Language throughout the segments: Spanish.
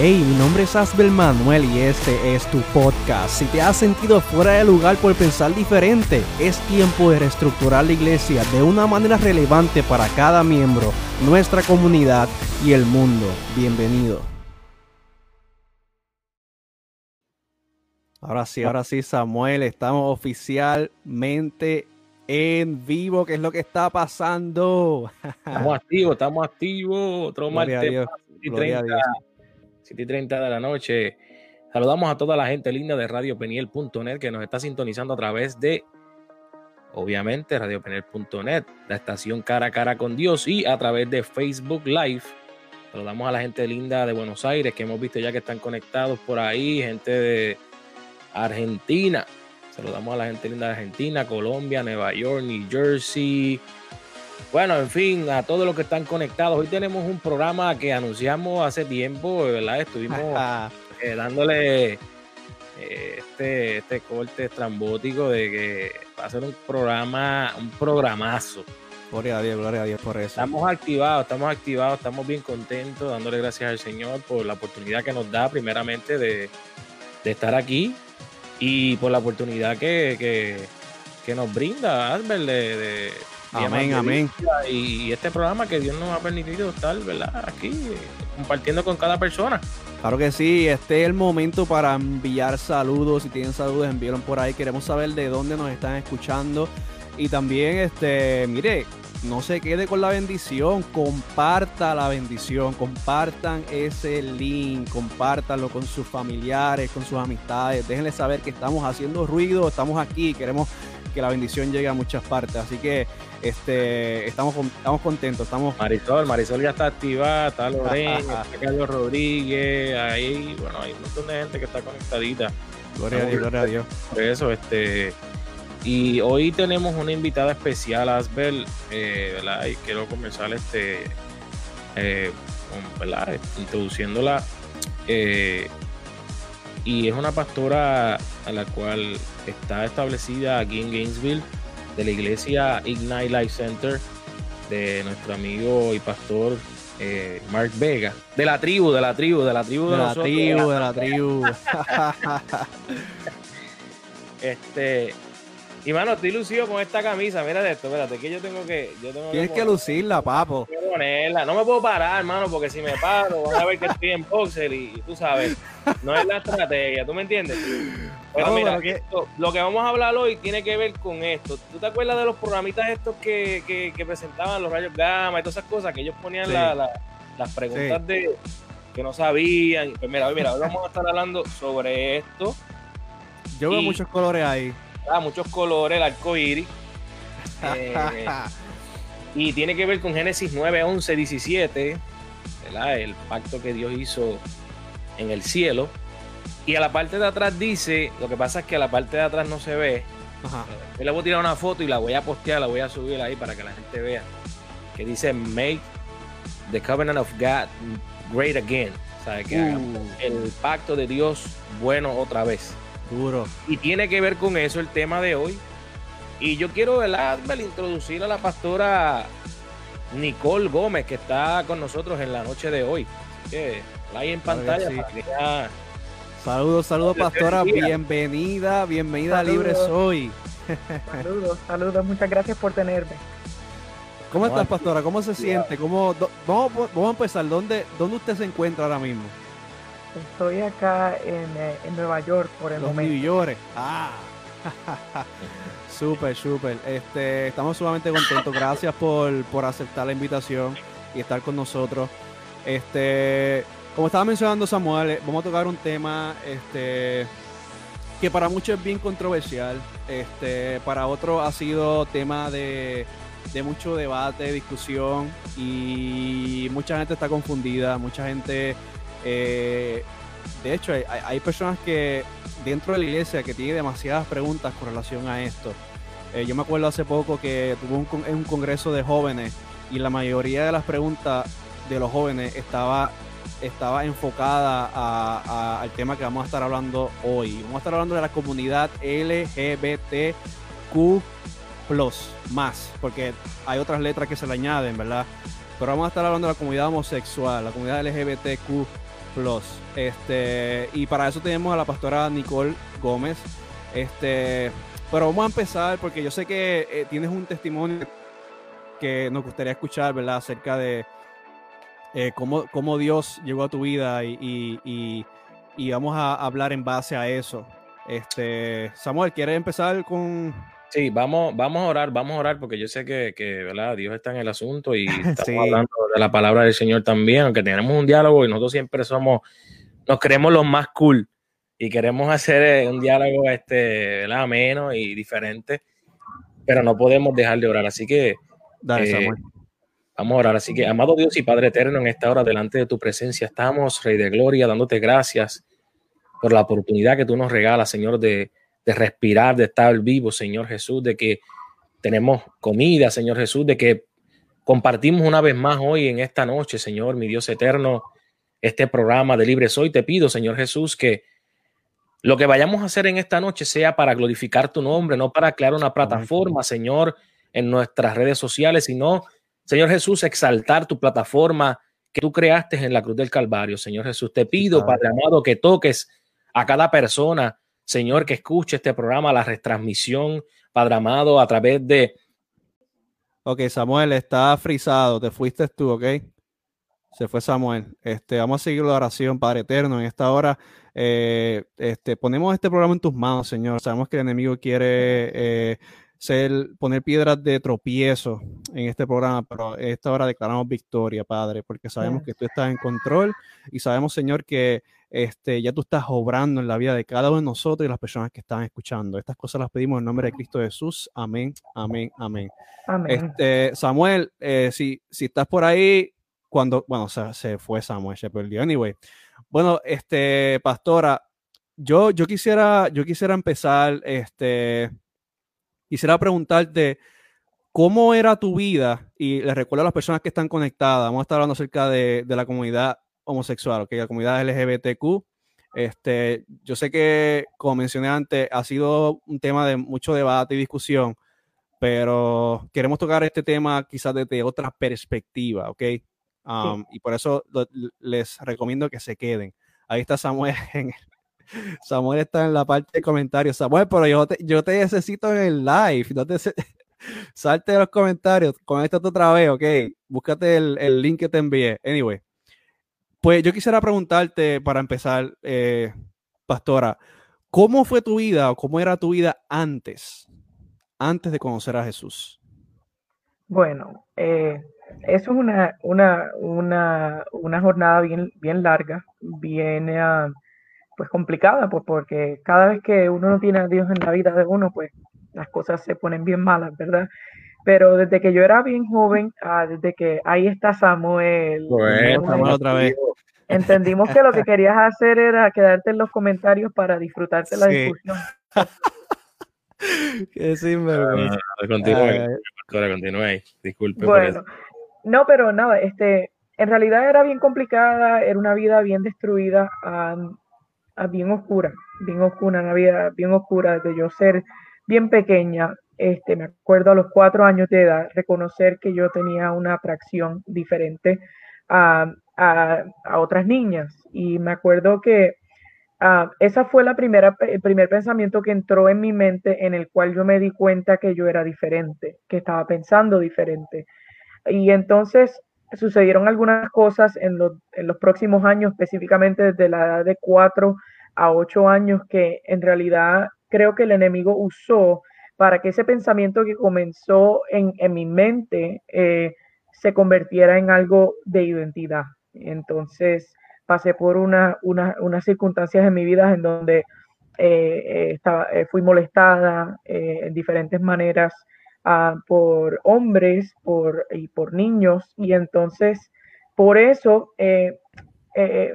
Hey, mi nombre es Asbel Manuel y este es tu podcast. Si te has sentido fuera de lugar por pensar diferente, es tiempo de reestructurar la iglesia de una manera relevante para cada miembro, nuestra comunidad y el mundo. Bienvenido. Ahora sí, ahora sí, Samuel, estamos oficialmente en vivo. ¿Qué es lo que está pasando? Estamos activos, estamos activos. Otro martes, 7 y 30 de la noche. Saludamos a toda la gente linda de radiopeniel.net que nos está sintonizando a través de, obviamente, radiopeniel.net, la estación cara a cara con Dios y a través de Facebook Live. Saludamos a la gente linda de Buenos Aires que hemos visto ya que están conectados por ahí, gente de Argentina. Saludamos a la gente linda de Argentina, Colombia, Nueva York, New Jersey, bueno, en fin, a todos los que están conectados. Hoy tenemos un programa que anunciamos hace tiempo, ¿verdad? Estuvimos eh, dándole eh, este, este corte estrambótico de que va a ser un programa, un programazo. Gloria a Dios, gloria a Dios por eso. Estamos activados, estamos activados, estamos bien contentos, dándole gracias al Señor por la oportunidad que nos da, primeramente, de, estar aquí y por la oportunidad que, nos brinda Albert de Amén, amén. Y este programa que Dios nos ha permitido estar, ¿verdad? Aquí compartiendo con cada persona. Claro que sí, este es el momento para enviar saludos. Si tienen saludos, envíenlos por ahí. Queremos saber de dónde nos están escuchando. Y también, este, mire, no se quede con la bendición, comparta la bendición, compartan ese link, compártanlo con sus familiares, con sus amistades, déjenle saber que estamos haciendo ruido, estamos aquí, queremos que la bendición llegue a muchas partes. Así que este, estamos, estamos contentos. Estamos... Marisol, Marisol ya está activada, está Lorena, está Carlos Rodríguez, ahí, bueno, hay un montón de gente que está conectadita. Gloria a Dios, gloria a Dios. Por eso, este. Y hoy tenemos una invitada especial, Asbel, eh, ¿verdad? Y quiero comenzar este, eh, ¿verdad? introduciéndola. Eh, y es una pastora a la cual está establecida aquí en Gainesville de la iglesia Ignite Life Center de nuestro amigo y pastor eh, Mark Vega, de la tribu, de la tribu, de la tribu de, la tribu, de la tribu. este, y mano, estoy lucido con esta camisa. Mira de esto, espérate, que yo tengo que. Yo tengo Tienes que, lucirla, papo. Ponerla. No me puedo parar, hermano, porque si me paro, van a ver que estoy en boxer y, tú sabes, no es la estrategia, ¿tú me entiendes? Pero mira, lo que vamos a hablar hoy tiene que ver con esto. ¿Tú te acuerdas de los programitas estos que, que, presentaban los rayos gamma y todas esas cosas que ellos ponían las preguntas de que no sabían? Pues mira, mira, hoy vamos a estar hablando sobre esto. Yo veo muchos colores ahí muchos colores, el arco iris. Eh, y tiene que ver con Génesis 9, 11, 17, el pacto que Dios hizo en el cielo. Y a la parte de atrás dice, lo que pasa es que a la parte de atrás no se ve. Yo le voy a tirar una foto y la voy a postear, la voy a subir ahí para que la gente vea. Que dice, make the covenant of God great again. O sea, que uh. el pacto de Dios bueno otra vez. Duro. Y tiene que ver con eso el tema de hoy. Y yo quiero, ¿verdad, introducir a la pastora Nicole Gómez, que está con nosotros en la noche de hoy. Así que la hay en pantalla Saludos, saludos, pastora. Bienvenida, bienvenida a Libre Soy. Saludos, saludos. Muchas gracias por tenerme. ¿Cómo estás, pastora? ¿Cómo se siente? ¿Cómo, vamos, vamos a empezar. ¿Dónde, ¿Dónde usted se encuentra ahora mismo? Estoy acá en, eh, en Nueva York por el Los momento. New York. Ah. súper, súper. Este, estamos sumamente contentos. Gracias por, por aceptar la invitación y estar con nosotros. Este, como estaba mencionando Samuel, eh, vamos a tocar un tema este, que para muchos es bien controversial. Este, para otros ha sido tema de, de mucho debate, discusión y mucha gente está confundida, mucha gente eh, de hecho, hay, personas que dentro de la iglesia que tienen demasiadas preguntas con relación a esto. Eh, yo me acuerdo hace poco que tuvo un, un congreso de jóvenes y la mayoría de las preguntas de los jóvenes estaba, estaba enfocada al tema que vamos a estar hablando hoy. Vamos a estar hablando de la comunidad LGBTQ más, porque hay otras letras que se le añaden, ¿verdad? Pero vamos a estar hablando de la comunidad homosexual, la comunidad LGBTQ Plus. Este, y para eso tenemos a la pastora Nicole Gómez. Este, pero vamos a empezar porque yo sé que eh, tienes un testimonio que nos gustaría escuchar, ¿verdad? Acerca de eh, cómo, cómo, Dios llegó a tu vida y, y, vamos a hablar en base a eso. Este, Samuel, ¿quieres empezar con, Sí, vamos, vamos a orar, vamos a orar, porque yo sé que, que ¿verdad? Dios está en el asunto y estamos hablando de la palabra del Señor también, aunque tenemos un diálogo y nosotros siempre somos, nos creemos los más cool y queremos hacer eh, un diálogo este, ¿verdad? ameno y diferente, pero no podemos dejar de orar. Así que eh, vamos a orar. Así que, amado Dios y Padre eterno, en esta hora delante de tu presencia estamos, Rey de Gloria, dándote gracias por la oportunidad que tú nos regalas, Señor, de de respirar, de estar vivo, Señor Jesús, de que tenemos comida, Señor Jesús, de que compartimos una vez más hoy en esta noche, Señor, mi Dios eterno, este programa de Libre Soy. Te pido, Señor Jesús, que lo que vayamos a hacer en esta noche sea para glorificar tu nombre, no para crear una plataforma, Señor, en nuestras redes sociales, sino, Señor Jesús, exaltar tu plataforma que tú creaste en la cruz del Calvario, Señor Jesús. Te pido, Padre amado, que toques a cada persona Señor, que escuche este programa, la retransmisión, Padre amado, a través de... Ok, Samuel, está frisado, te fuiste tú, ok. Se fue Samuel. Este, vamos a seguir la oración, Padre Eterno. En esta hora, eh, este, ponemos este programa en tus manos, Señor. Sabemos que el enemigo quiere eh, ser, poner piedras de tropiezo en este programa, pero esta hora declaramos victoria, Padre, porque sabemos que tú estás en control y sabemos, Señor, que este, ya tú estás obrando en la vida de cada uno de nosotros y las personas que están escuchando. Estas cosas las pedimos en nombre de Cristo Jesús. Amén, amén, amén. Este, Samuel, eh, si, si estás por ahí, cuando, bueno, se, se fue Samuel, se perdió. Anyway, bueno, este, pastora, yo, yo quisiera, yo quisiera empezar, este, quisiera preguntarte, ¿cómo era tu vida? Y les recuerdo a las personas que están conectadas, vamos a estar hablando acerca de, de la comunidad homosexual, que la comunidad LGBTQ. Este, yo sé que, como mencioné antes, ha sido un tema de mucho debate y discusión, pero queremos tocar este tema quizás desde otra perspectiva, ¿ok? Um, y por eso les recomiendo que se queden. Ahí está Samuel. Samuel está en la parte de comentarios. Samuel, pero yo te, yo te necesito en el live. No te, salte de los comentarios. Conéctate otra vez, ¿ok? Búscate el, el link que te envié. Anyway. Pues yo quisiera preguntarte para empezar, eh, Pastora, ¿cómo fue tu vida o cómo era tu vida antes, antes de conocer a Jesús? Bueno, eh, eso es una, una, una, una, jornada bien, bien larga, bien uh, pues complicada, pues porque cada vez que uno no tiene a Dios en la vida de uno, pues las cosas se ponen bien malas, ¿verdad? Pero desde que yo era bien joven, ah, desde que ahí está Samuel, bueno, otra vez. entendimos que lo que querías hacer era quedarte en los comentarios para disfrutarte la discusión. Qué sinvergüenza. Ah, continúe, continúe. Disculpe. Bueno, no, pero nada, este, en realidad era bien complicada, era una vida bien destruida, bien oscura, bien oscura, una vida bien oscura de yo ser bien pequeña, este, me acuerdo a los cuatro años de edad, reconocer que yo tenía una atracción diferente a, otras niñas. Y me acuerdo que uh, esa fue la primera, el primer pensamiento que entró en mi mente en el cual yo me di cuenta que yo era diferente, que estaba pensando diferente. Y entonces sucedieron algunas cosas en los, en los próximos años, específicamente desde la edad de cuatro a ocho años, que en realidad creo que el enemigo usó para que ese pensamiento que comenzó en, mi mente eh, se convirtiera en algo de identidad. Entonces pasé por una, unas circunstancias en mi vida en donde eh, eh, estaba, fui molestada en diferentes maneras ah, por hombres por, y por niños y entonces por eso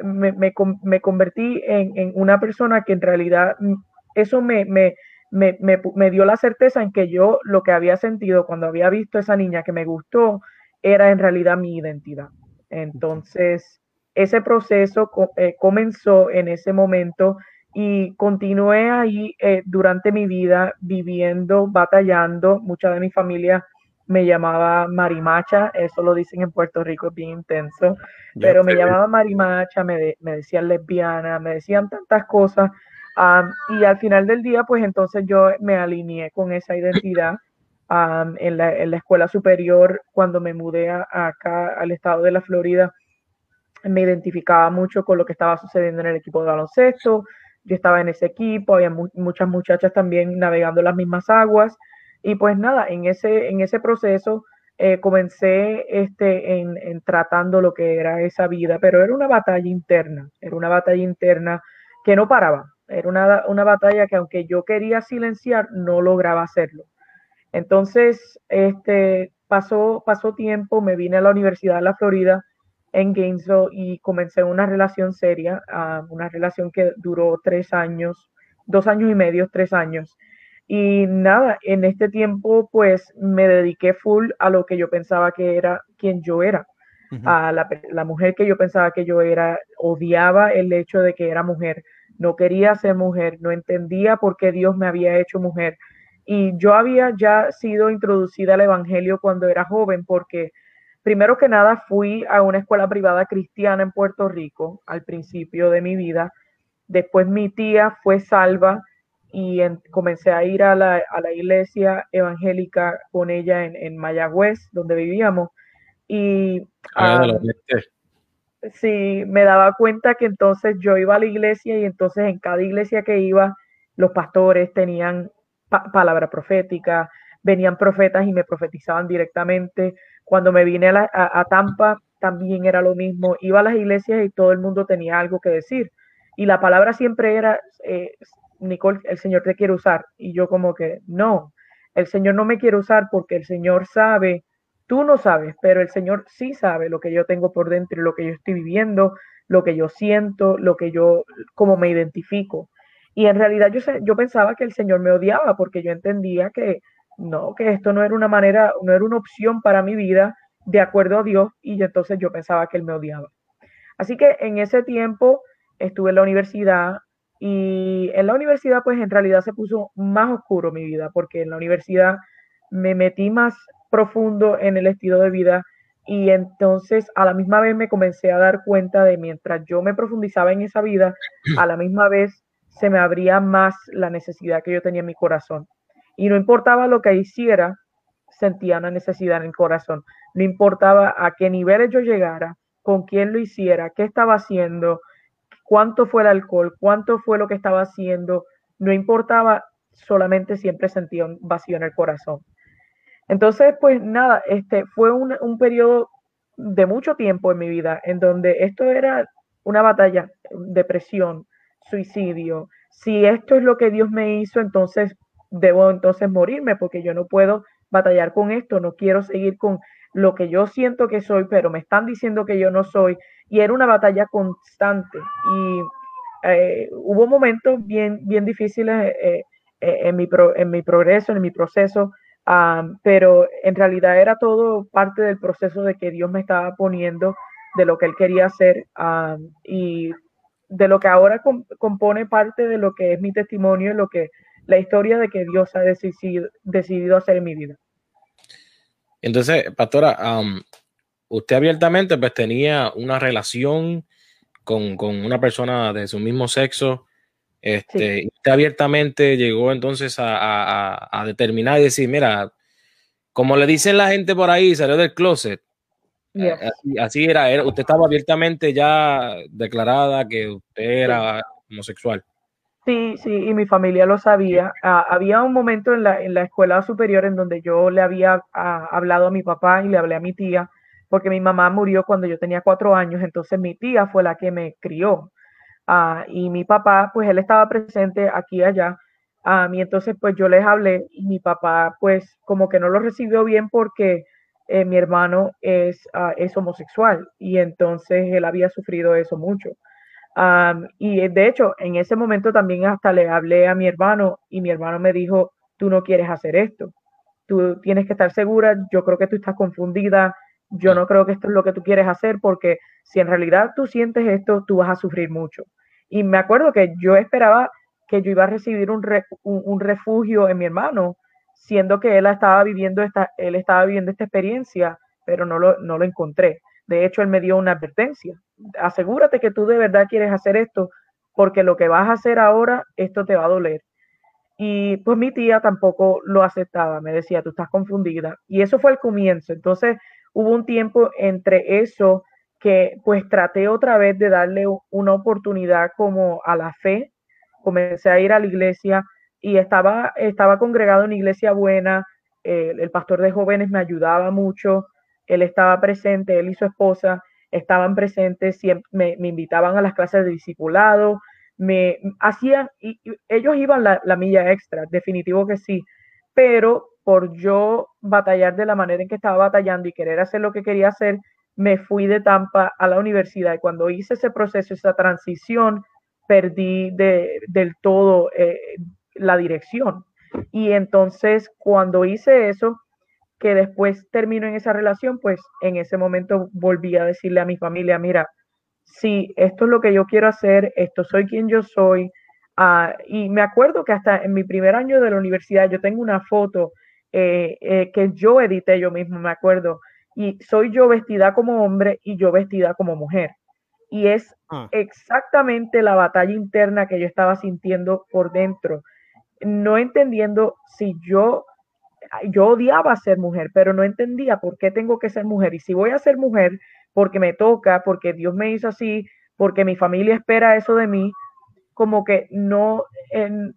me, me, convertí en, una persona que en realidad mm, eso me, me, me, me, dio la certeza en que yo lo que había sentido cuando había visto a esa niña que me gustó era en realidad mi identidad. Entonces, ese proceso eh, comenzó en ese momento y continué ahí eh, durante mi vida viviendo, batallando. Mucha de mi familia me llamaba Marimacha, eso lo dicen en Puerto Rico, es bien intenso, pero me llamaba Marimacha, me, me decían lesbiana, me decían tantas cosas, y al final del día, pues entonces yo me alineé con esa identidad en, la, en, la, escuela superior, cuando me mudé acá al estado de la Florida, me identificaba mucho con lo que estaba sucediendo en el equipo de baloncesto, yo estaba en ese equipo, había muchas muchachas también navegando las mismas aguas, y pues nada, en ese, en ese proceso eh, comencé este, en, en, tratando lo que era esa vida, pero era una batalla interna, era una batalla interna que no paraba, era una, una batalla que aunque yo quería silenciar, no lograba hacerlo. Entonces, este, pasó, pasó tiempo, me vine a la Universidad de la Florida en Gainesville y comencé una relación seria, ah, una relación que duró tres años, dos años y medio, tres años. Y nada, en este tiempo pues me dediqué full a lo que yo pensaba que era quien yo era. A la, la, mujer que yo pensaba que yo era, odiaba el hecho de que era mujer, no quería ser mujer, no entendía por qué Dios me había hecho mujer. Y yo había ya sido introducida al Evangelio cuando era joven, porque primero que nada fui a una escuela privada cristiana en Puerto Rico al principio de mi vida. Después mi tía fue salva y comencé a ir a la, a la, iglesia evangélica con ella en, en Mayagüez, donde vivíamos. Y ah, sí, me daba cuenta que entonces yo iba a la iglesia y entonces en cada iglesia que iba, los pastores tenían palabra profética, venían profetas y me profetizaban directamente. Cuando me vine a, a, Tampa, también era lo mismo. Iba a las iglesias y todo el mundo tenía algo que decir. Y la palabra siempre era, eh, Nicole, el Señor te quiere usar. Y yo como que, no, el Señor no me quiere usar porque el Señor sabe, tú no sabes, pero el Señor sí sabe lo que yo tengo por dentro, lo que yo estoy viviendo, lo que yo siento, lo que yo, como me identifico. Y en realidad yo, yo pensaba que el Señor me odiaba porque yo entendía que no, que esto no era una manera, no era una opción para mi vida de acuerdo a Dios y entonces yo pensaba que Él me odiaba. Así que en ese tiempo estuve en la universidad, y en la universidad, pues en realidad se puso más oscuro mi vida, porque en la universidad me metí más profundo en el estilo de vida y entonces a la misma vez me comencé a dar cuenta de mientras yo me profundizaba en esa vida, a la misma vez se me abría más la necesidad que yo tenía en mi corazón. Y no importaba lo que hiciera, sentía una necesidad en el corazón. No importaba a qué niveles yo llegara, con quién lo hiciera, qué estaba haciendo, cuánto fue el alcohol, cuánto fue lo que estaba haciendo, no importaba, solamente siempre sentía un vacío en el corazón. Entonces, pues nada, este fue un, un periodo de mucho tiempo en mi vida en donde esto era una batalla, depresión, suicidio. Si esto es lo que Dios me hizo, entonces debo entonces morirme porque yo no puedo batallar con esto, no quiero seguir con lo que yo siento que soy, pero me están diciendo que yo no soy y era una batalla constante y eh, hubo momentos bien, bien difíciles eh, eh, en, mi en mi progreso, en mi proceso, pero en realidad era todo parte del proceso de que Dios me estaba poniendo de lo que Él quería hacer y de lo que ahora compone parte de lo que es mi testimonio, lo que la historia de que Dios ha decidido, decidido hacer en mi vida. Entonces, pastora, usted abiertamente pues tenía una relación con, una persona de su mismo sexo. Este, Usted abiertamente llegó entonces a, determinar y decir, mira, como le dicen la gente por ahí, salió del closet. Así, era, era, usted estaba abiertamente ya declarada que usted era homosexual. Sí, sí, y mi familia lo sabía. Ah, había un momento en la, en la escuela superior en donde yo le había ah, hablado a mi papá y le hablé a mi tía porque mi mamá murió cuando yo tenía cuatro años, entonces mi tía fue la que me crió. Ah, y mi papá, pues él estaba presente aquí y allá. a y entonces pues yo les hablé y mi papá pues como que no lo recibió bien porque eh, mi hermano es, ah, es homosexual y entonces él había sufrido eso mucho. Y de hecho, en ese momento también hasta le hablé a mi hermano y mi hermano me dijo, tú no quieres hacer esto, tú tienes que estar segura, yo creo que tú estás confundida, yo no creo que esto es lo que tú quieres hacer porque si en realidad tú sientes esto, tú vas a sufrir mucho. Y me acuerdo que yo esperaba que yo iba a recibir un, un, refugio en mi hermano siendo que él estaba viviendo esta, él estaba viviendo esta experiencia, pero no lo, no lo encontré. De hecho, él me dio una advertencia. Asegúrate que tú de verdad quieres hacer esto, porque lo que vas a hacer ahora, esto te va a doler. Y pues mi tía tampoco lo aceptaba, me decía, tú estás confundida. Y eso fue el comienzo. Entonces hubo un tiempo entre eso que pues traté otra vez de darle una oportunidad como a la fe. Comencé a ir a la iglesia y estaba, estaba congregado en una iglesia buena. el pastor de jóvenes me ayudaba mucho. Él estaba presente, él y su esposa estaban presentes, siempre, me, invitaban a las clases de discipulado, me hacían, ellos iban la, la, milla extra, definitivo que sí, pero por yo batallar de la manera en que estaba batallando y querer hacer lo que quería hacer, me fui de Tampa a la universidad y cuando hice ese proceso, esa transición, perdí de, del todo eh, la dirección. Y entonces cuando hice eso, que después termino en esa relación, pues en ese momento volví a decirle a mi familia, mira, si esto es lo que yo quiero hacer, esto soy quien yo soy. Uh, y me acuerdo que hasta en mi primer año de la universidad yo tengo una foto eh, eh, que yo edité yo mismo, me acuerdo, y soy yo vestida como hombre y yo vestida como mujer. Y es ah. exactamente la batalla interna que yo estaba sintiendo por dentro, no entendiendo si yo yo odiaba ser mujer, pero no entendía por qué tengo que ser mujer. Y si voy a ser mujer, porque me toca, porque Dios me hizo así, porque mi familia espera eso de mí, como que no,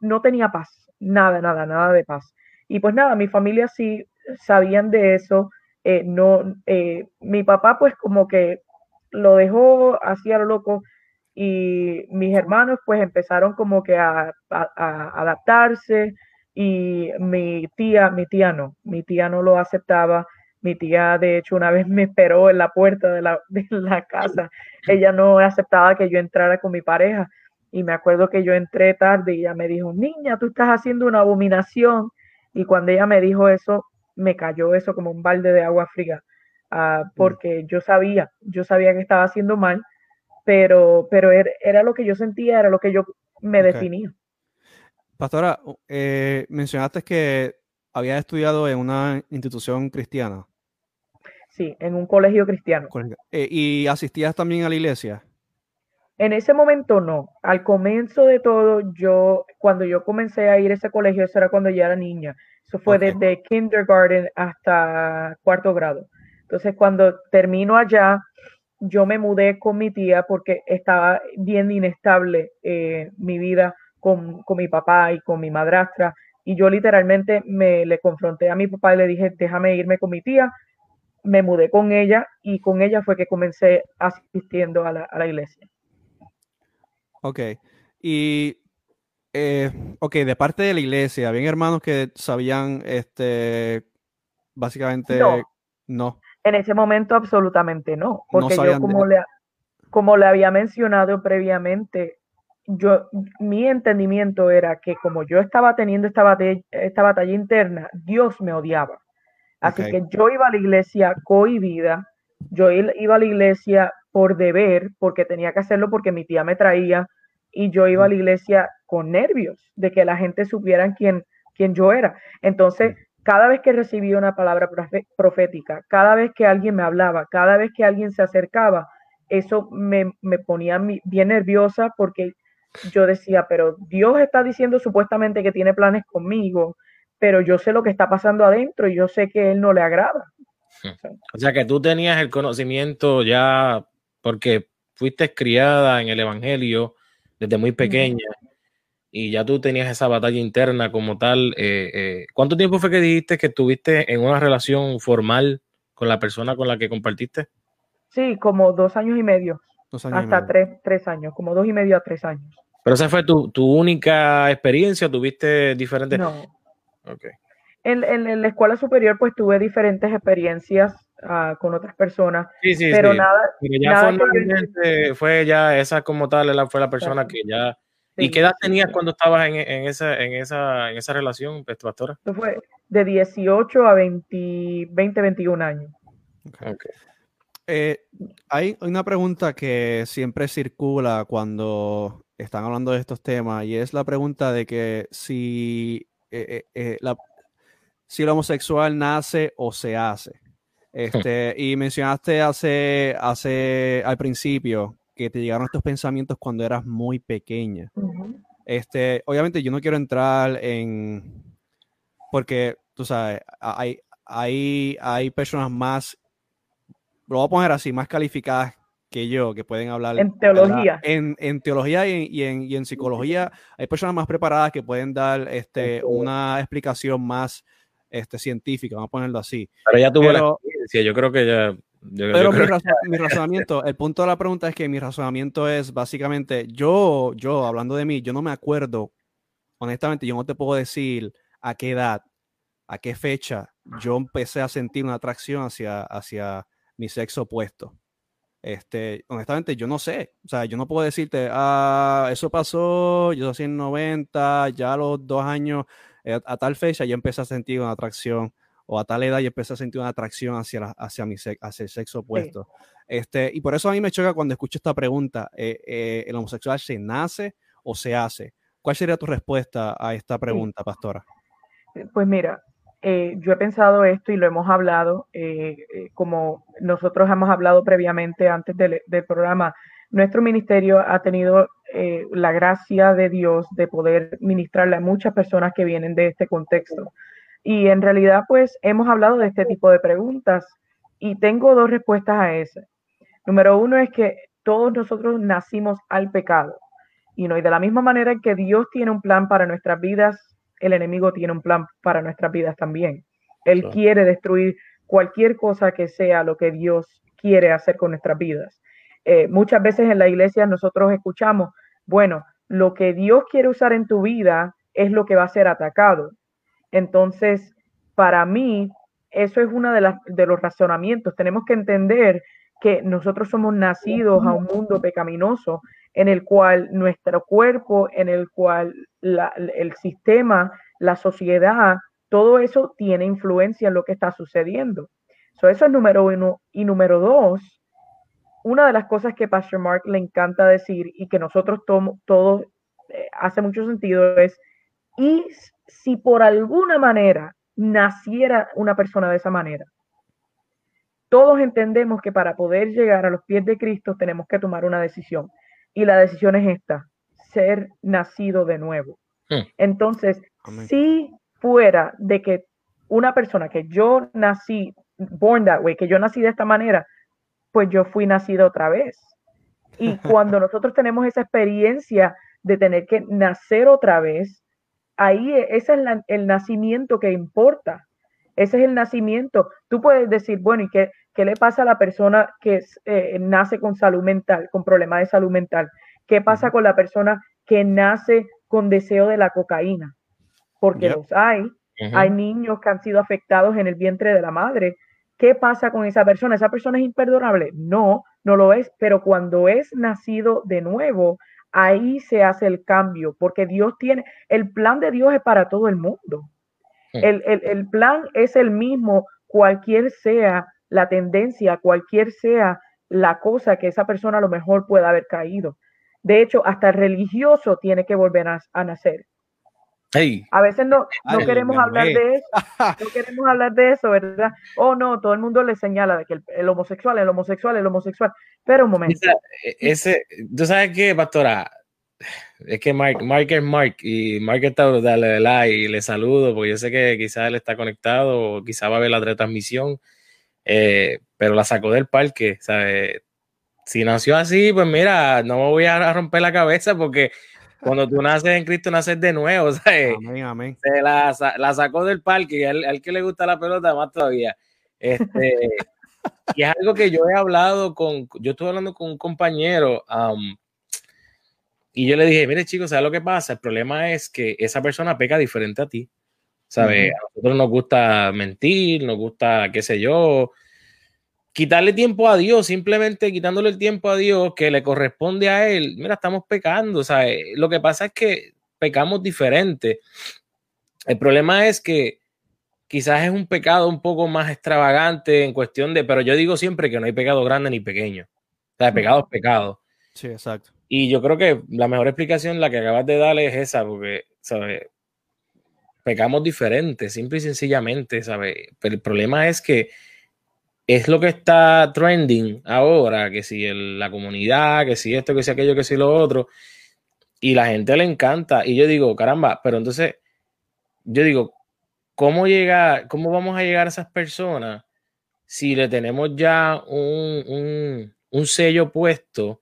no tenía paz, nada, nada, nada de paz. Y pues nada, mi familia sí sabían de eso. Eh, no, eh, mi papá pues como que lo dejó así a lo loco y mis hermanos pues empezaron como que a adaptarse y mi tía, mi tía no, mi tía no lo aceptaba. Mi tía, de hecho, una vez me esperó en la puerta de la, de la casa. Ella no aceptaba que yo entrara con mi pareja. Y me acuerdo que yo entré tarde y ella me dijo, niña, tú estás haciendo una abominación. Y cuando ella me dijo eso, me cayó eso como un balde de agua fría, uh, porque yo sabía, yo sabía que estaba haciendo mal, pero, pero era, era, lo que yo sentía, era lo que yo me okay. definía. Pastora, eh, mencionaste que había estudiado en una institución cristiana. Sí, en un colegio cristiano. Eh, ¿Y asistías también a la iglesia? En ese momento no. Al comienzo de todo, yo, cuando yo comencé a ir a ese colegio, eso era cuando ya era niña. Eso fue okay. desde kindergarten hasta cuarto grado. Entonces, cuando termino allá, yo me mudé con mi tía porque estaba bien inestable eh, mi vida con, con, mi papá y con mi madrastra. Y yo literalmente me le confronté a mi papá y le dije, déjame irme con mi tía. Me mudé con ella y con ella fue que comencé asistiendo a la, a la iglesia. Ok. Y, eh, ok, de parte de la iglesia, ¿habían hermanos que sabían, este, básicamente, no? no. En ese momento absolutamente no, porque no yo como, de... le, como le había mencionado previamente, yo, mi entendimiento era que como yo estaba teniendo esta batalla, esta batalla interna, Dios me odiaba. Así okay. que yo iba a la iglesia cohibida, yo iba a la iglesia por deber, porque tenía que hacerlo porque mi tía me traía, y yo iba a la iglesia con nervios de que la gente supiera quién, quién yo era. Entonces, cada vez que recibía una palabra profética, cada vez que alguien me hablaba, cada vez que alguien se acercaba, eso me, me ponía bien nerviosa porque yo decía, pero Dios está diciendo supuestamente que tiene planes conmigo, pero yo sé lo que está pasando adentro y yo sé que Él no le agrada. O sea que tú tenías el conocimiento ya porque fuiste criada en el Evangelio desde muy pequeña y ya tú tenías esa batalla interna como tal. Eh, eh, ¿Cuánto tiempo fue que dijiste que estuviste en una relación formal con la persona con la que compartiste? Sí, como dos años y medio. Dos años hasta y medio. Tres, tres años, como dos y medio a tres años. Pero esa fue tu, tu única experiencia, tuviste diferentes. No. Okay. En, en, en, la escuela superior, pues tuve diferentes experiencias uh, con otras personas. Sí, sí, pero sí. nada. Pero ya nada fue, fue, ya esa como tal, fue la persona sí. que ya. Sí, ¿Y qué edad tenías cuando estabas en, en, esa, en, esa, en esa relación, pues, pastora? Eso fue de 18 a 20, 20 21 años. Okay. okay. Eh, hay una pregunta que siempre circula cuando están hablando de estos temas y es la pregunta de que si eh, eh, la, si el homosexual nace o se hace. Este, y mencionaste hace, hace, al principio que te llegaron estos pensamientos cuando eras muy pequeña. Este, obviamente yo no quiero entrar en, porque, tú sabes, hay, hay, hay personas más, lo voy a poner así, más calificadas que yo, que pueden hablar en teología. En, en, teología y en, y, en, psicología, hay personas más preparadas que pueden dar este, una explicación más este, científica, vamos a ponerlo así. Pero ya tuvo la experiencia, yo creo que ya... pero mi, razonamiento, el punto de la pregunta es que mi razonamiento es básicamente, yo, yo, hablando de mí, yo no me acuerdo, honestamente, yo no te puedo decir a qué edad, a qué fecha yo empecé a sentir una atracción hacia, hacia mi sexo opuesto. Este, honestamente, yo no sé. O sea, yo no puedo decirte, ah, eso pasó, yo nací en 90, ya a los dos años eh, a tal fecha yo empecé a sentir una atracción o a tal edad yo empecé a sentir una atracción hacia, hacia, mi hacia el sexo opuesto. Este, y por eso a mí me choca cuando escucho esta pregunta, eh, eh, ¿el homosexual se nace o se hace? ¿Cuál sería tu respuesta a esta pregunta, pastora? Pues mira, yo he pensado esto y lo hemos hablado, como nosotros hemos hablado previamente antes del, programa, nuestro ministerio ha tenido eh, la gracia de Dios de poder ministrarle a muchas personas que vienen de este contexto. Y en realidad, pues hemos hablado de este tipo de preguntas y tengo dos respuestas a eso. Número uno es que todos nosotros nacimos al pecado. Y, no, y de la misma manera que Dios tiene un plan para nuestras vidas, el enemigo tiene un plan para nuestras vidas también. Él quiere destruir cualquier cosa que sea lo que Dios quiere hacer con nuestras vidas. Eh, muchas veces en la iglesia nosotros escuchamos, bueno, lo que Dios quiere usar en tu vida es lo que va a ser atacado. Entonces, para mí, eso es uno de, de los razonamientos. Tenemos que entender que nosotros somos nacidos a un mundo pecaminoso en el cual nuestro cuerpo, en el cual el sistema, la sociedad, todo eso tiene influencia en lo que está sucediendo. eso es número uno. Y número dos, una de las cosas que Pastor Mark le encanta decir y que nosotros todos eh, hace mucho sentido es, y si por alguna manera naciera una persona de esa manera, todos entendemos que para poder llegar a los pies de Cristo tenemos que tomar una decisión. Y la decisión es esta, ser nacido de nuevo. Hmm. Entonces, si fuera de que una persona que yo nací, born that way, que yo nací de esta manera, pues yo fui nacido otra vez. Y cuando nosotros tenemos esa experiencia de tener que nacer otra vez, ahí e, ese es el nacimiento que importa. Ese es el nacimiento. Tú puedes decir, bueno, ¿y qué, qué le pasa a la persona que eh, nace con salud mental, con problemas de salud mental? ¿Qué pasa con la persona que nace con deseo de la cocaína? Porque los hay. Hay niños que han sido afectados en el vientre de la madre ¿Qué pasa con esa persona? ¿Esa persona es imperdonable? No, no lo es, pero cuando es nacido de nuevo, ahí se hace el cambio, porque Dios tiene, el plan de Dios es para todo el mundo. El, el, plan es el mismo, cualquier sea la tendencia, cualquier sea la cosa que esa persona a lo mejor pueda haber caído. De hecho, hasta el religioso tiene que volver a nacer. A veces no, no queremos hablar de eso, no queremos hablar de eso, ¿verdad? Oh, no, todo el mundo le señala de que el, homosexual, el homosexual, el homosexual. Pero un momento. E, ese, tú sabes qué, pastora, es que Mark, Mark es Mark y Mark está dale like y le saludo porque yo sé que quizás él está conectado o quizás va a ver la retransmisión, eh, pero la sacó del parque, ¿sabes? Si nació así, pues mira, no me voy a romper la cabeza porque cuando tú naces en Cristo, naces de nuevo, ¿sabes? Amén, amén. Se la, la sacó del parque y al, que le gusta la pelota, más todavía. Este, y es algo que yo he hablado con, yo estuve hablando con un compañero y yo le dije, mire chicos, ¿sabes lo que pasa? El problema es que esa persona peca diferente a ti, ¿sabes? A nosotros nos gusta mentir, nos gusta, qué sé yo, quitarle tiempo a Dios, simplemente quitándole el tiempo a Dios que le corresponde a Él, mira, estamos pecando, eh, lo que pasa es que pecamos diferente. El problema es que quizás es un pecado un poco más extravagante en cuestión de, pero yo digo siempre que no hay pecado grande ni pequeño. O sea, pecado es pecado. Sí, exacto. Y yo creo que la mejor explicación, la que acabas de darle, es esa, porque, ¿sabes? pecamos diferente, simple y sencillamente, ¿sabes? Pero el problema es que es lo que está trending ahora, que si la comunidad, que si esto, que si aquello, que si lo otro, y la gente le encanta. Y yo digo, caramba, pero entonces, yo digo, ¿cómo llega, cómo vamos a llegar a esas personas si le tenemos ya un, sello puesto?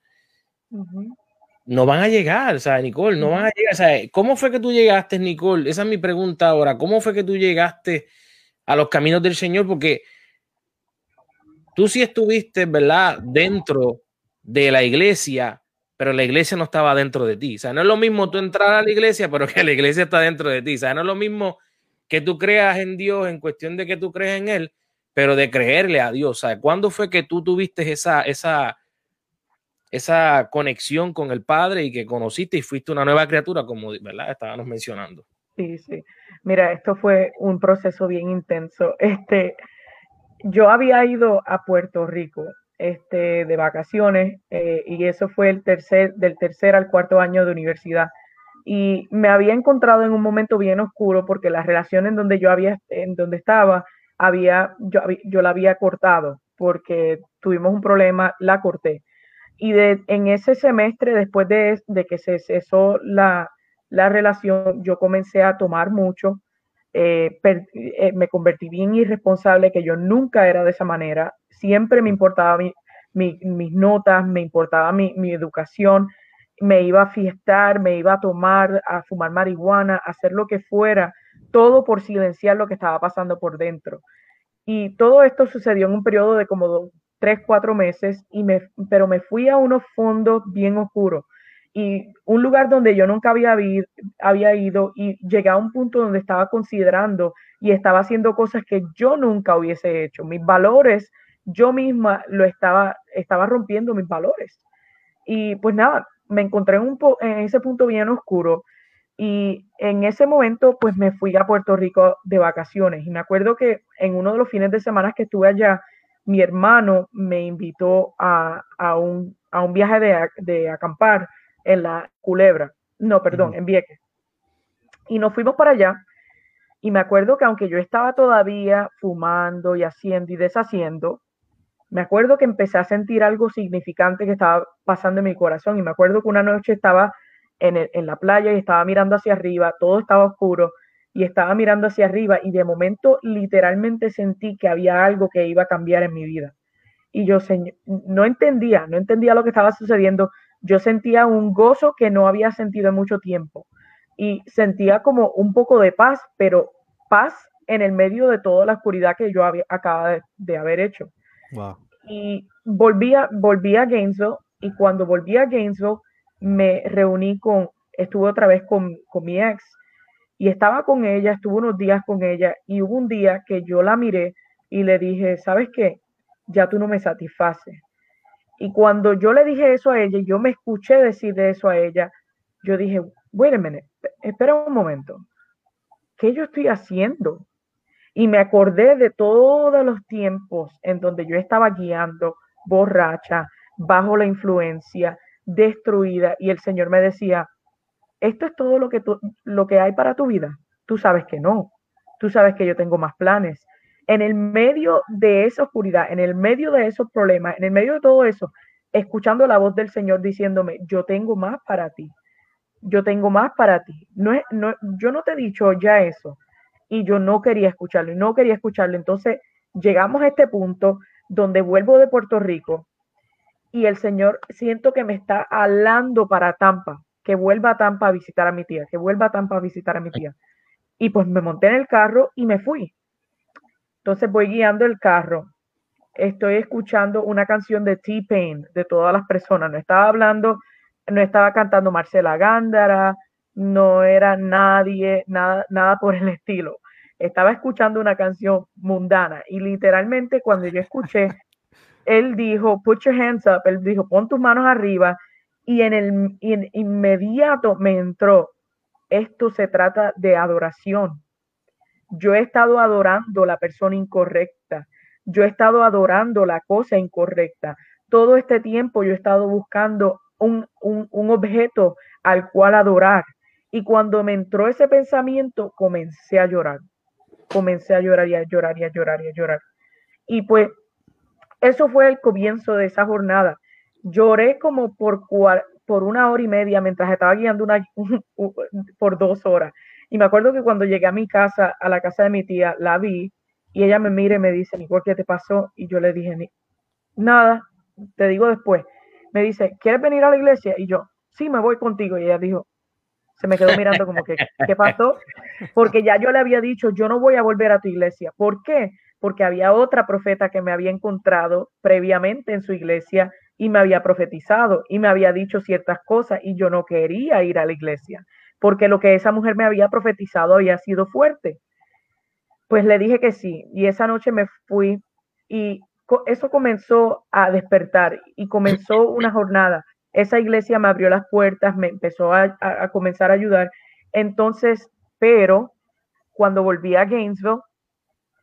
No van a llegar, o sea, Nicole, no van a llegar. O sea, ¿cómo fue que tú llegaste, Nicole? Esa es mi pregunta ahora. ¿Cómo fue que tú llegaste a los caminos del Señor? Porque tú sí estuviste, ¿verdad? Dentro de la iglesia, pero la iglesia no estaba dentro de ti. O sea, no es lo mismo tú entrar a la iglesia, pero que la iglesia está dentro de ti. O sea, no es lo mismo que tú creas en Dios en cuestión de que tú crees en Él, pero de creerle a Dios. O sea, ¿cuándo fue que tú tuviste esa, esa, esa conexión con el Padre y que conociste y fuiste una nueva criatura, como ¿verdad? estábamos mencionando? Sí, sí. Mira, esto fue un proceso bien intenso. Este, yo había ido a Puerto Rico este, de vacaciones eh, y eso fue el tercer, del tercer al cuarto año de universidad. Y me había encontrado en un momento bien oscuro porque la relación en donde yo había, en donde estaba, había, yo, yo la había cortado porque tuvimos un problema, la corté. Y de, en ese semestre, después de, que se cesó la, la relación, yo comencé a tomar mucho, eh, eh, me convertí bien irresponsable, que yo nunca era de esa manera. Siempre me importaba mis notas, me importaba mi, educación, me iba a fiestar, me iba a tomar, a fumar marihuana, a hacer lo que fuera, todo por silenciar lo que estaba pasando por dentro. Y todo esto sucedió en un periodo de como tres, cuatro meses, y me, pero me fui a unos fondos bien oscuros y un lugar donde yo nunca había, había ido y llegué a un punto donde estaba considerando y estaba haciendo cosas que yo nunca hubiese hecho. Mis valores, yo misma lo estaba, estaba rompiendo mis valores. Y pues nada, me encontré en, un en ese punto bien oscuro y en ese momento pues me fui a Puerto Rico de vacaciones y me acuerdo que en uno de los fines de semana que estuve allá, mi hermano me invitó a, un, viaje de, de acampar en la Culebra, no, perdón, en Vieques. Y nos fuimos para allá y me acuerdo que aunque yo estaba todavía fumando y haciendo y deshaciendo, me acuerdo que empecé a sentir algo significante que estaba pasando en mi corazón y me acuerdo que una noche estaba en, en la playa y estaba mirando hacia arriba, todo estaba oscuro y estaba mirando hacia arriba y de momento literalmente sentí que había algo que iba a cambiar en mi vida. Y yo no entendía, no entendía lo que estaba sucediendo, yo sentía un gozo que no había sentido en mucho tiempo y sentía como un poco de paz, pero paz en el medio de toda la oscuridad que yo había, acababa de, haber hecho. Y volví a, volví a Gainesville y cuando volví a Gainesville me reuní con, estuve otra vez con, con mi ex y estaba con ella, estuve unos días con ella y hubo un día que yo la miré y le dije, ¿sabes qué? Ya tú no me satisfaces y cuando yo le dije eso a ella, yo me escuché decir de eso a ella, yo dije, wait espera un momento, ¿qué yo estoy haciendo? Y me acordé de todos los tiempos en donde yo estaba guiando, borracha, bajo la influencia, destruida, y el Señor me decía, esto es todo lo que, lo que hay para tu vida. Tú sabes que no, tú sabes que yo tengo más planes, en el medio de esa oscuridad, en el medio de esos problemas, en el medio de todo eso, escuchando la voz del Señor diciéndome, yo tengo más para ti, yo tengo más para ti. No no, yo no te he dicho ya eso y yo no quería escucharlo y no quería escucharlo. Entonces llegamos a este punto donde vuelvo de Puerto Rico y el Señor siento que me está hablando para Tampa, que vuelva a Tampa a visitar a mi tía, que vuelva a Tampa a visitar a mi tía. Y pues me monté en el carro y me fui. Entonces voy guiando el carro, estoy escuchando una canción de T-Pain, de todas las personas. No estaba hablando, no estaba cantando Marcela Gándara, no era nadie, nada, nada por el estilo. Estaba escuchando una canción mundana y literalmente cuando yo escuché, él dijo, put your hands up, él dijo, pon tus manos arriba y en el inmediato me entró, esto se trata de adoración yo he estado adorando la persona incorrecta, yo he estado adorando la cosa incorrecta. Todo este tiempo yo he estado buscando un, un, objeto al cual adorar Y cuando me entró ese pensamiento, comencé a llorar. Comencé a llorar y a llorar y a llorar y a llorar. Y pues eso fue el comienzo de esa jornada. Lloré como por, por una hora y media mientras estaba guiando una, por dos horas. Y me acuerdo que cuando llegué a mi casa, a la casa de mi tía, la vi y ella me mira y me dice, Nicole, ¿qué te pasó? Y yo le dije, nada, te digo después. Me dice, ¿quieres venir a la iglesia? Y yo, sí, me voy contigo. Y ella dijo, se me quedó mirando como que, ¿qué pasó? Porque ya yo le había dicho, yo no voy a volver a tu iglesia. ¿Por qué? Porque había otra profeta que me había encontrado previamente en su iglesia y me había profetizado y me había dicho ciertas cosas y yo no quería ir a la iglesia porque lo que esa mujer me había profetizado había sido fuerte. Pues le dije que sí y esa noche me fui y eso comenzó a despertar y comenzó una jornada esa iglesia me abrió las puertas, me empezó a, comenzar a ayudar. Entonces, pero cuando volví a Gainesville,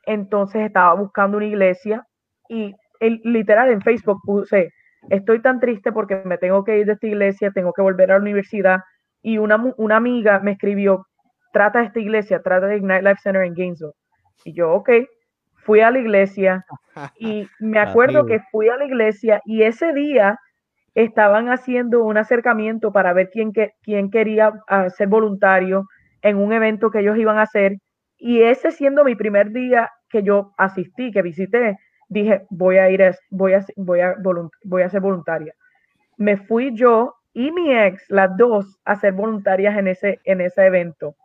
entonces estaba buscando una iglesia y literal en Facebook puse, estoy tan triste porque me tengo que ir de esta iglesia, tengo que volver a la universidad. Y una, una amiga me escribió, trata esta iglesia, trata de Ignite Life Center en Gainesville. Y yo, ok, fui a la iglesia y me acuerdo que fui a la iglesia y ese día estaban haciendo un acercamiento para ver quién, quién quería ah, ser voluntario en un evento que ellos iban a hacer. Y ese siendo mi primer día que yo asistí, que visité, dije, voy a ir, voy a, voy a, voy a ser voluntaria. Me fui yo y mi ex, las dos, a ser voluntarias en ese, en ese evento.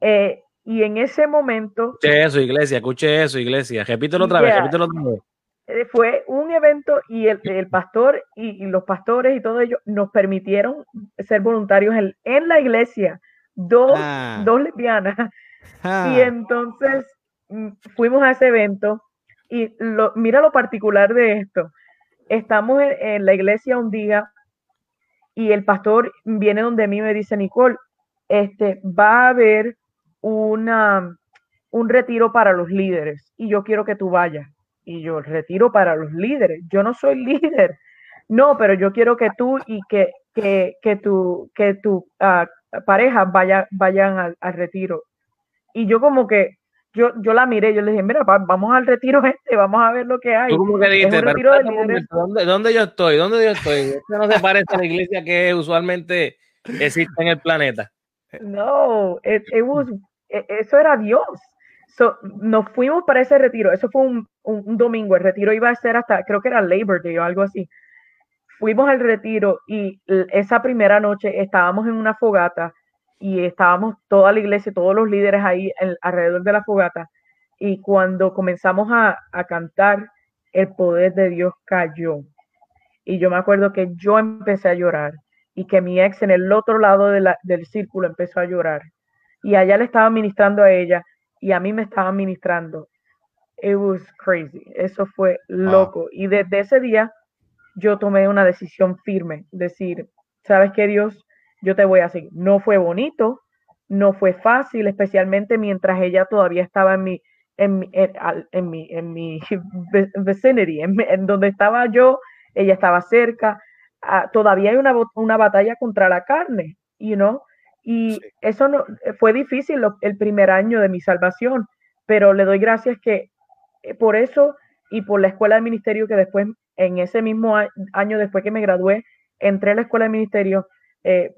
Eh, y en ese momento... Escuche eso, iglesia, escuche eso, iglesia. Repítelo otra vez, repítelo otra vez. Eh, fue un evento y el, pastor y, los pastores y todo ello nos permitieron ser voluntarios en, la iglesia, dos, ah. dos lesbianas. Ah. Y entonces mm, fuimos a ese evento y lo, mira lo particular de esto. Estamos en, la iglesia un día y el pastor viene donde mí me dice, Nicole, este, va a haber una, un retiro para los líderes y yo quiero que tú vayas y yo retiro para los líderes. Yo no soy líder. No, pero yo quiero que tú y que, que, que tu, que tu ah, pareja vaya, vayan al, retiro. Y yo como que, yo, yo la miré, yo le dije, mira, vamos al retiro este, vamos a ver lo que hay. ¿Tú que dijiste, ¿dónde, ¿dónde, yo estoy? ¿Dónde yo estoy? Esto no se parece a la iglesia que usualmente existe en el planeta. No, it, it was, e, eso era Dios nos fuimos para ese retiro. Eso fue un, domingo. El retiro iba a ser hasta, creo que era Labor Day o algo así. Fuimos al retiro y esa primera noche estábamos en una fogata y estábamos toda la iglesia, todos los líderes ahí alrededor de la fogata. Y cuando comenzamos a, cantar, el poder de Dios cayó. Y yo me acuerdo que yo empecé a llorar y que mi ex en el otro lado del círculo empezó a llorar. Y allá le estaba ministrando a ella y a mí me estaba ministrando. It was crazy. Eso fue loco. Y desde ese día yo tomé una decisión firme, decir, ¿sabes qué, Dios? Yo te voy a seguir. No fue bonito, no fue fácil, especialmente mientras ella todavía estaba en mi, en mi, en, mi, en mi vicinity, en, donde estaba yo, ella estaba cerca. Ah, todavía hay una, una batalla contra la carne, you know? Y eso no, fue difícil el primer año de mi salvación, pero le doy gracias que eh, por eso y por la escuela de ministerio que después, en ese mismo año después que me gradué, entré a la escuela de ministerio, eh,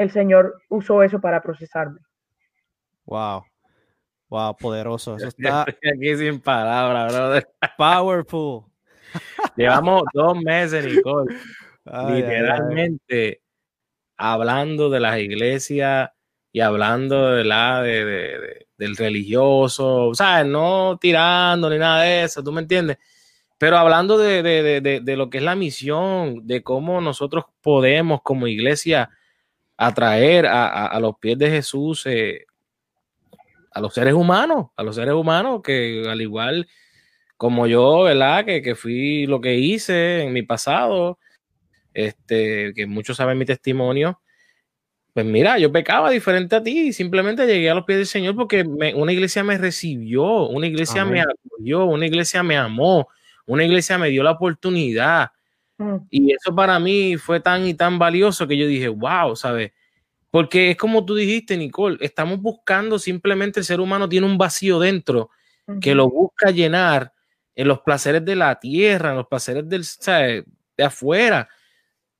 el Señor usó eso para procesarme. Wow. Wow, poderoso. Eso está aquí sin palabras, brother. Powerful. Llevamos dos meses, Nicole. literalmente hablando de las iglesias y hablando de la de, del religioso, o sea, no tirando ni nada de eso, ¿tú me entiendes? Pero hablando de, lo que es la misión, de cómo nosotros podemos como iglesia atraer a, los pies de Jesús eh, a los seres humanos, a los seres humanos que al igual como yo, ¿verdad? Que, que fui lo que hice en mi pasado, este, que muchos saben mi testimonio, pues mira, yo pecaba diferente a ti simplemente llegué a los pies del Señor porque una iglesia me recibió, una iglesia me apoyó, una iglesia me amó, una iglesia me dio la oportunidad. Mm. Y eso para mí fue tan y tan valioso que yo dije, wow, ¿sabes? porque es como tú dijiste, Nicole, estamos buscando simplemente el ser humano tiene un vacío dentro que lo busca llenar en los placeres de la tierra, en los placeres del, de afuera.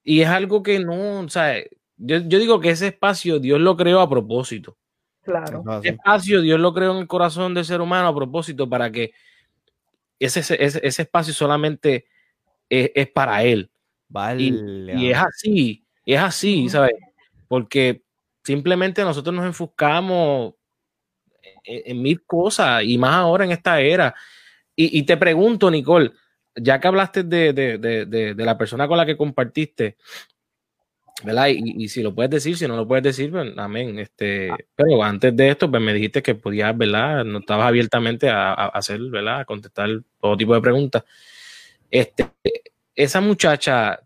Y es algo que no, sea, yo, yo, digo que ese espacio Dios lo creó a propósito. Claro. Ese espacio Dios lo creó en el corazón del ser humano a propósito para que ese, ese, ese espacio solamente es, es, para él. Vale. Y, es así, es así, ¿sabes? Porque simplemente nosotros nos enfocamos en, mil cosas y más ahora en esta era. Y, y te pregunto, Nicole, ya que hablaste de, de, de, de, la persona con la que compartiste, ¿verdad? Y, y, si lo puedes decir, si no lo puedes decir, pues, amén. Este, pero antes de esto, pues me dijiste que podías, ¿verdad? No estabas abiertamente a, a, hacer, ¿verdad? A contestar todo tipo de preguntas. Este, esa muchacha,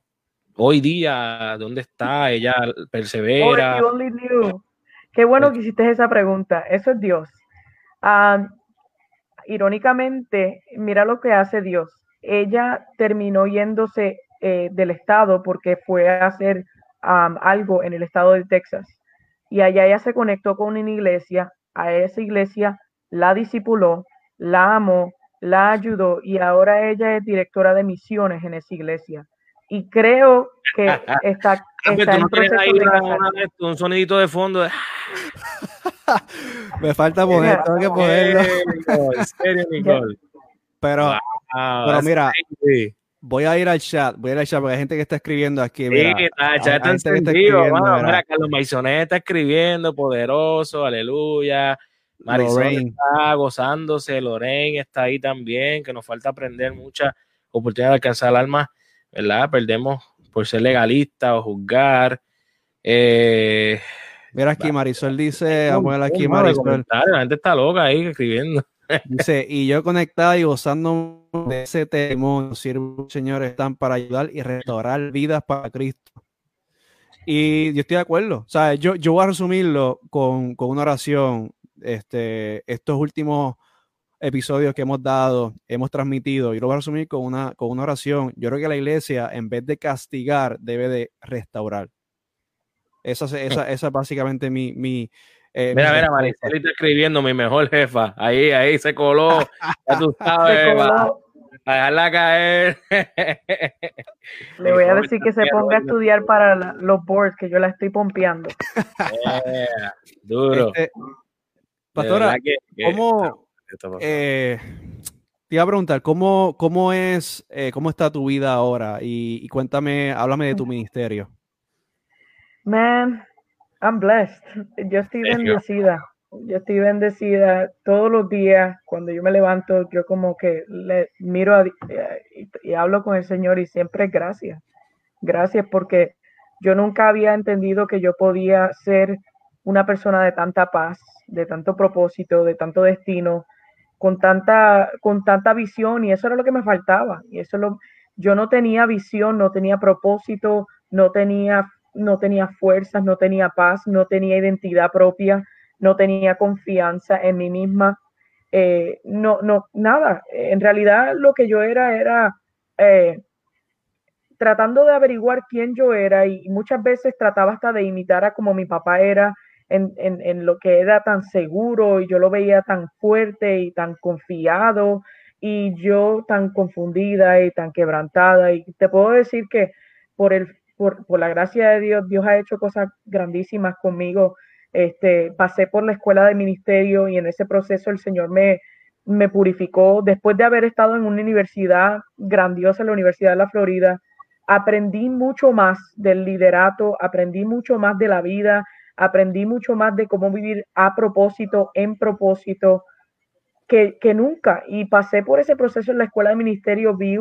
hoy día, ¿dónde está? Ella persevera. Qué bueno que hiciste esa pregunta. Eso es Dios. Um, irónicamente, mira lo que hace Dios. Ella terminó yéndose eh, del estado porque fue a hacer algo en el estado de Texas. Y allá ella se conectó con una iglesia, a esa iglesia la discipuló, la amó, la ayudó y ahora ella es directora de misiones en esa iglesia. Y creo que está, está en proceso de un sonidito de fondo. Me falta poner, tengo que ponerlo. Pero, pero mira, voy a ir al chat, voy a ir al chat porque hay gente que está escribiendo aquí. Mira, sí, está, ya está encendido. Mira, Carlos Maisonet está escribiendo, poderoso, aleluya. Marisol está gozándose, Lorraine está ahí también, que nos falta aprender muchas oportunidades de alcanzar el alma, ¿verdad? Perdemos por ser legalista o juzgar. Eh, Mira aquí, Marisol dice, vamos a ver aquí, Marisol. La gente está loca ahí escribiendo. Dice, y yo conectado y gozando de ese testimonio, siervos señores están para ayudar y restaurar vidas para Cristo. Y yo estoy de acuerdo. O sea, yo, yo voy a resumirlo con, con una oración. Este, estos últimos episodios que hemos dado, hemos transmitido, yo lo voy a resumir con una, con una oración. Yo creo que la iglesia, en vez de castigar, debe de restaurar. Esa, esa, esa es básicamente mi, mi, eh, mira, mira, Marisol está escribiendo mi mejor jefa. Ahí, ahí se coló. Ya tú sabes, a dejarla caer. Le voy a decir que se ponga a estudiar para la, los boards, que yo la estoy pompeando. Yeah, duro. Este, pastora, que, ¿cómo? Eh, te iba a preguntar, ¿cómo, cómo es, eh, cómo está tu vida ahora? Y, y cuéntame, háblame de tu ministerio. Man, I'm blessed. Yo estoy bendecida. Yo estoy bendecida todos los días. Cuando yo me levanto, yo como que le miro a, y, y, hablo con el Señor y siempre gracias. Gracias porque yo nunca había entendido que yo podía ser una persona de tanta paz, de tanto propósito, de tanto destino, con tanta, con tanta visión y eso era lo que me faltaba. Y eso lo, yo no tenía visión, no tenía propósito, no tenía no tenía fuerzas, no tenía paz, no tenía identidad propia, no tenía confianza en mí misma. Eh, no, no, nada. En realidad lo que yo era era eh, tratando de averiguar quién yo era y muchas veces trataba hasta de imitar a como mi papá era en, en, lo que era tan seguro y yo lo veía tan fuerte y tan confiado y yo tan confundida y tan quebrantada. Y te puedo decir que por el por, por, la gracia de Dios, Dios ha hecho cosas grandísimas conmigo. Este, pasé por la escuela de ministerio y en ese proceso el Señor me, me purificó. Después de haber estado en una universidad grandiosa, la Universidad de la Florida, aprendí mucho más del liderato, aprendí mucho más de la vida, aprendí mucho más de cómo vivir a propósito, en propósito, que, que nunca. Y pasé por ese proceso en la escuela de ministerio, vi,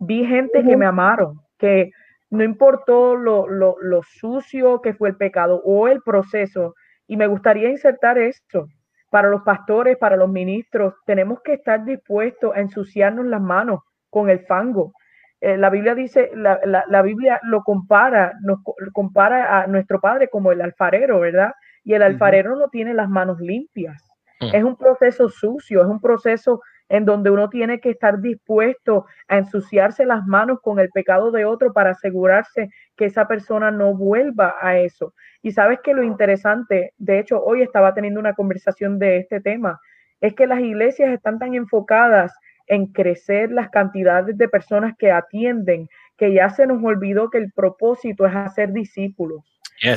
vi gente que me amaron, que no importó lo, lo, lo, sucio que fue el pecado o el proceso. Y me gustaría insertar esto para los pastores, para los ministros. Tenemos que estar dispuestos a ensuciarnos las manos con el fango. Eh, la Biblia dice, la, la, la, Biblia lo compara, nos compara a nuestro Padre como el alfarero, ¿verdad? Y el alfarero no tiene las manos limpias. Mm. Es un proceso sucio, es un proceso en donde uno tiene que estar dispuesto a ensuciarse las manos con el pecado de otro para asegurarse que esa persona no vuelva a eso. Y sabes que lo interesante, de hecho, hoy estaba teniendo una conversación de este tema, es que las iglesias están tan enfocadas en crecer las cantidades de personas que atienden, que ya se nos olvidó que el propósito es hacer discípulos.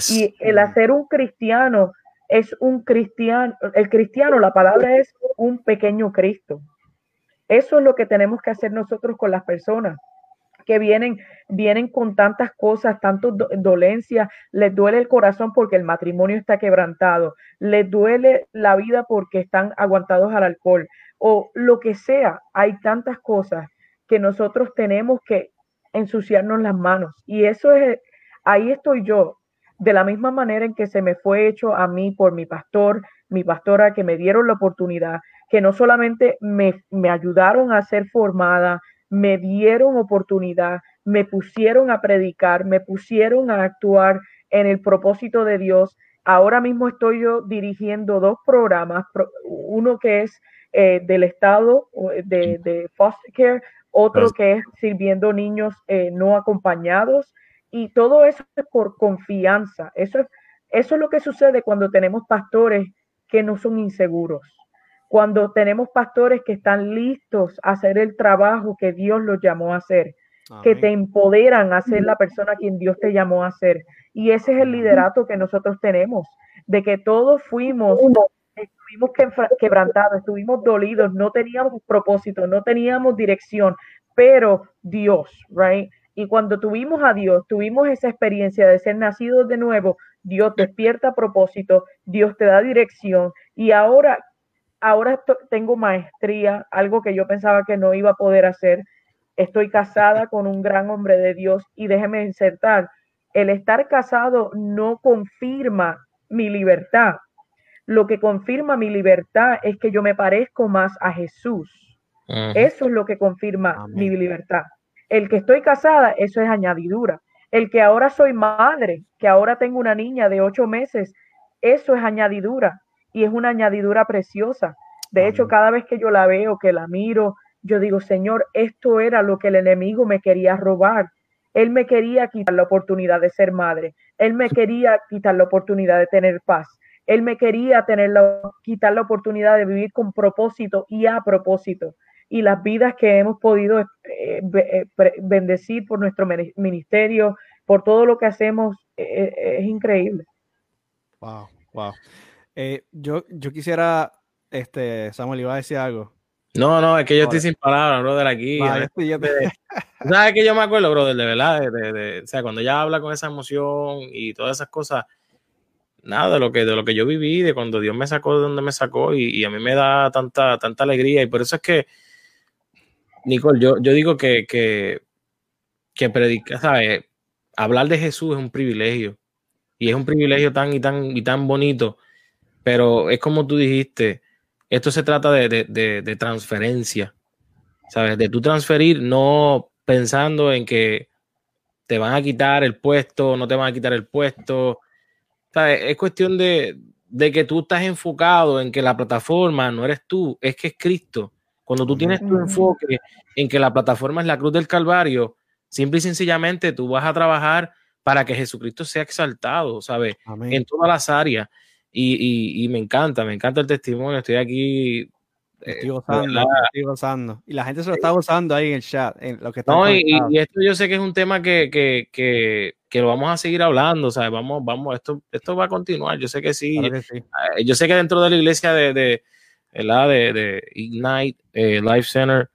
Y el hacer un cristiano es un cristiano, el cristiano, la palabra es un pequeño Cristo. Eso es lo que tenemos que hacer nosotros con las personas que vienen, vienen con tantas cosas, tantas dolencias, les duele el corazón porque el matrimonio está quebrantado, les duele la vida porque están aguantados al alcohol o lo que sea. Hay tantas cosas que nosotros tenemos que ensuciarnos las manos y eso es, ahí estoy yo de la misma manera en que se me fue hecho a mí por mi pastor, mi pastora, que me dieron la oportunidad, que no solamente me, ayudaron a ser formada, me dieron oportunidad, me pusieron a predicar, me pusieron a actuar en el propósito de Dios. Ahora mismo estoy yo dirigiendo dos programas, uno que es eh, del Estado de, de, foster care, otro que es sirviendo niños eh, no acompañados y todo eso es por confianza. Eso es, eso es lo que sucede cuando tenemos pastores que no son inseguros. Cuando tenemos pastores que están listos a hacer el trabajo que Dios los llamó a hacer, que te empoderan a ser la persona a quien Dios te llamó a ser. Y ese es el liderato que nosotros tenemos, de que todos fuimos, estuvimos quebrantados, estuvimos dolidos, no teníamos propósito, no teníamos dirección, pero Dios, right? Y cuando tuvimos a Dios, tuvimos esa experiencia de ser nacidos de nuevo, Dios despierta a propósito, Dios te da dirección y ahora, ahora tengo maestría, algo que yo pensaba que no iba a poder hacer. Estoy casada con un gran hombre de Dios y déjeme insertar, el estar casado no confirma mi libertad. Lo que confirma mi libertad es que yo me parezco más a Jesús. Eso es lo que confirma mi libertad. El que estoy casada, eso es añadidura. El que ahora soy madre, que ahora tengo una niña de ocho meses, eso es añadidura y es una añadidura preciosa. De hecho, cada vez que yo la veo, que la miro, yo digo, Señor, esto era lo que el enemigo me quería robar. Él me quería quitar la oportunidad de ser madre. Él me quería quitar la oportunidad de tener paz. Él me quería tener la, quitar la oportunidad de vivir con propósito y a propósito y las vidas que hemos podido eh, eh, bendecir por nuestro ministerio, por todo lo que hacemos, eh, es increíble. Wow, wow. Yo, yo quisiera, este, Samuel, iba a decir algo. No, no, es que yo estoy sin palabras, brother, aquí. ¿Sabes que yo me acuerdo, brother, de verdad? De, o sea, cuando ella habla con esa emoción y todas esas cosas, nada de lo que, de lo que yo viví, de cuando Dios me sacó de donde me sacó, y, y a mí me da tanta, tanta alegría, y por eso es que Nicole, yo, yo digo que, que, que predicar, ¿sabes? Hablar de Jesús es un privilegio. Y es un privilegio tan y tan y tan bonito. Pero es como tú dijiste, esto se trata de, transferencia. ¿Sabes? De tú transferir, no pensando en que te van a quitar el puesto, no te van a quitar el puesto. ¿Sabes? Es cuestión de, de que tú estás enfocado en que la plataforma no eres tú, es que es Cristo. Cuando tú tienes tu enfoque en que la plataforma es la cruz del Calvario, simple y sencillamente tú vas a trabajar para que Jesucristo sea exaltado, ¿sabes? En todas las áreas. Y, me encanta, me encanta el testimonio. Estoy aquí. Eh, estoy gozando, estoy gozando. Y la gente se lo está gozando ahí en el chat. En lo que no, y, esto yo sé que es un tema que, que, que, que, lo vamos a seguir hablando, ¿sabes? Vamos, vamos, esto, esto va a continuar. Yo sé que sí. Eh, yo sé que dentro de la iglesia de de, de Ignite eh, Life Center,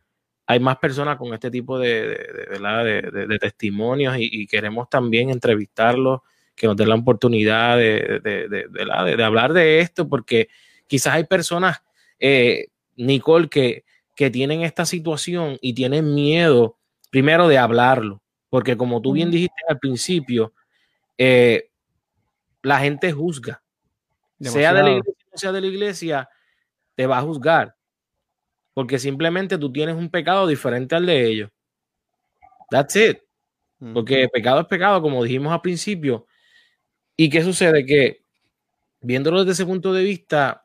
hay más personas con este tipo de, de testimonios y, queremos también entrevistarlos, que nos den la oportunidad de, hablar de esto, porque quizás hay personas, eh, Nicole, que, que tienen esta situación y tienen miedo, primero, de hablarlo, porque como tú bien dijiste al principio, eh, la gente juzga, sea de la iglesia sea de la iglesia, te va a juzgar. Porque simplemente tú tienes un pecado diferente al de ellos. That's it. Porque pecado es pecado, como dijimos al principio. ¿Y qué sucede? Que viéndolo desde ese punto de vista,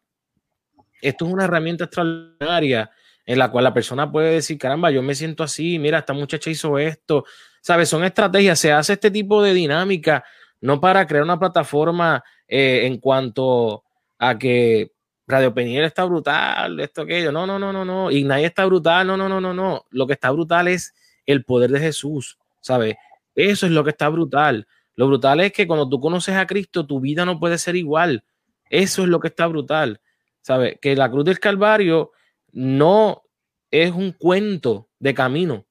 esto es una herramienta extraordinaria en la cual la persona puede decir, caramba, yo me siento así, mira, esta muchacha hizo esto, ¿sabes? Son estrategias, se hace este tipo de dinámica, no para crear una plataforma eh, en cuanto a que Radio Peniel está brutal, esto, aquello, no, no, no, no, no, Ignay está brutal, no, no, no, no, no, lo que está brutal es el poder de Jesús, ¿sabes? Eso es lo que está brutal. Lo brutal es que cuando tú conoces a Cristo, tu vida no puede ser igual. Eso es lo que está brutal. ¿Sabes? Que la cruz del Calvario no es un cuento de camino,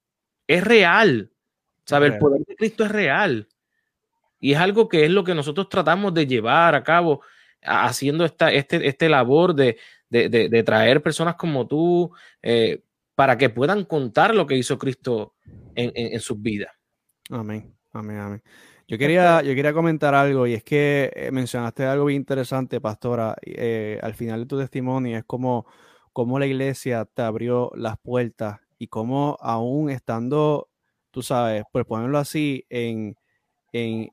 es real. ¿Sabes? El poder de Cristo es real. Y es algo que es lo que nosotros tratamos de llevar a cabo haciendo esta este, este labor de, traer personas como tú eh, para que puedan contar lo que hizo Cristo en, en sus vidas. Amén, amén, amén. Yo quería, yo quería comentar algo y es que eh, mencionaste algo bien interesante, pastora. Eh, al final de tu testimonio es como, como la iglesia te abrió las puertas y cómo aún estando, tú sabes, por ponerlo así, en, en,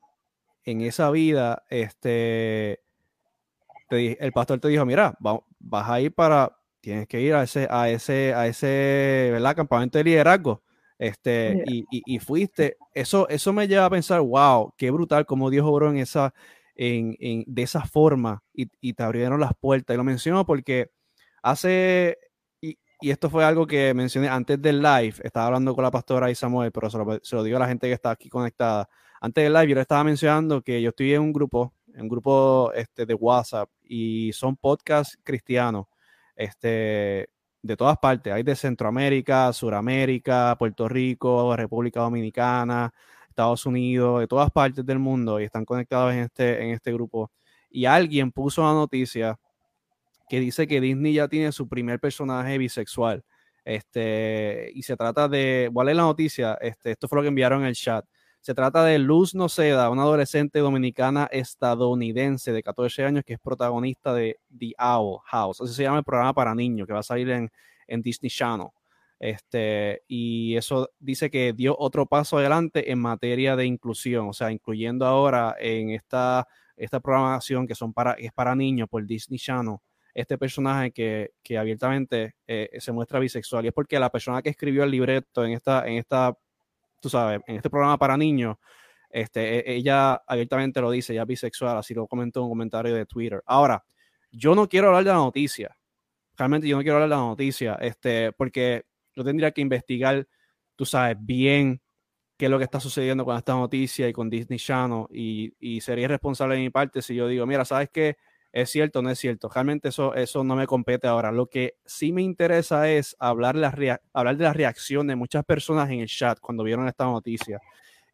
esa vida, este, el pastor te dijo, mira, vas a ir para, tienes que ir a ese, a ese, a ese, ¿verdad? Campamento de liderazgo este, y, y, fuiste, eso, eso me lleva a pensar, wow, qué brutal como Dios obró en esa, en, en, de esa forma y, y, te abrieron las puertas. Y lo menciono porque hace, y, y, esto fue algo que mencioné antes del live, estaba hablando con la pastora y Samuel, pero se lo, se lo, digo a la gente que está aquí conectada. Antes del live yo le estaba mencionando que yo estoy en un grupo, en un grupo este, de WhatsApp y son podcasts cristianos. Este, de todas partes. Hay de Centroamérica, Suramérica, Puerto Rico, República Dominicana, Estados Unidos, de todas partes del mundo y están conectados en este, en este grupo. Y alguien puso una noticia que dice que Disney ya tiene su primer personaje bisexual. Este, y se trata de, ¿cuál es la noticia? Este, esto fue lo que enviaron en el chat. Se trata de Luz Noceda, una adolescente dominicana estadounidense de 14 años que es protagonista de The Owl House. Así se llama el programa para niños que va a salir en, Disney Channel. Este, y eso dice que dio otro paso adelante en materia de inclusión, o sea, incluyendo ahora en esta, esta programación que son para, es para niños por Disney Channel, este personaje que, que abiertamente eh, se muestra bisexual. Y es porque la persona que escribió el libreto en esta, en esta tú sabes, en este programa para niños, este, e, ella abiertamente lo dice, ella es bisexual, así lo comentó en un comentario de Twitter. Ahora, yo no quiero hablar de la noticia, realmente yo no quiero hablar de la noticia, este, porque yo tendría que investigar, tú sabes, bien qué es lo que está sucediendo con esta noticia y con Disney Channel, y, y sería irresponsable de mi parte si yo digo, mira, ¿sabes qué? ¿Es cierto no es cierto? Realmente eso, eso no me compete ahora. Lo que sí me interesa es hablar, hablar de la reacción de muchas personas en el chat cuando vieron esta noticia.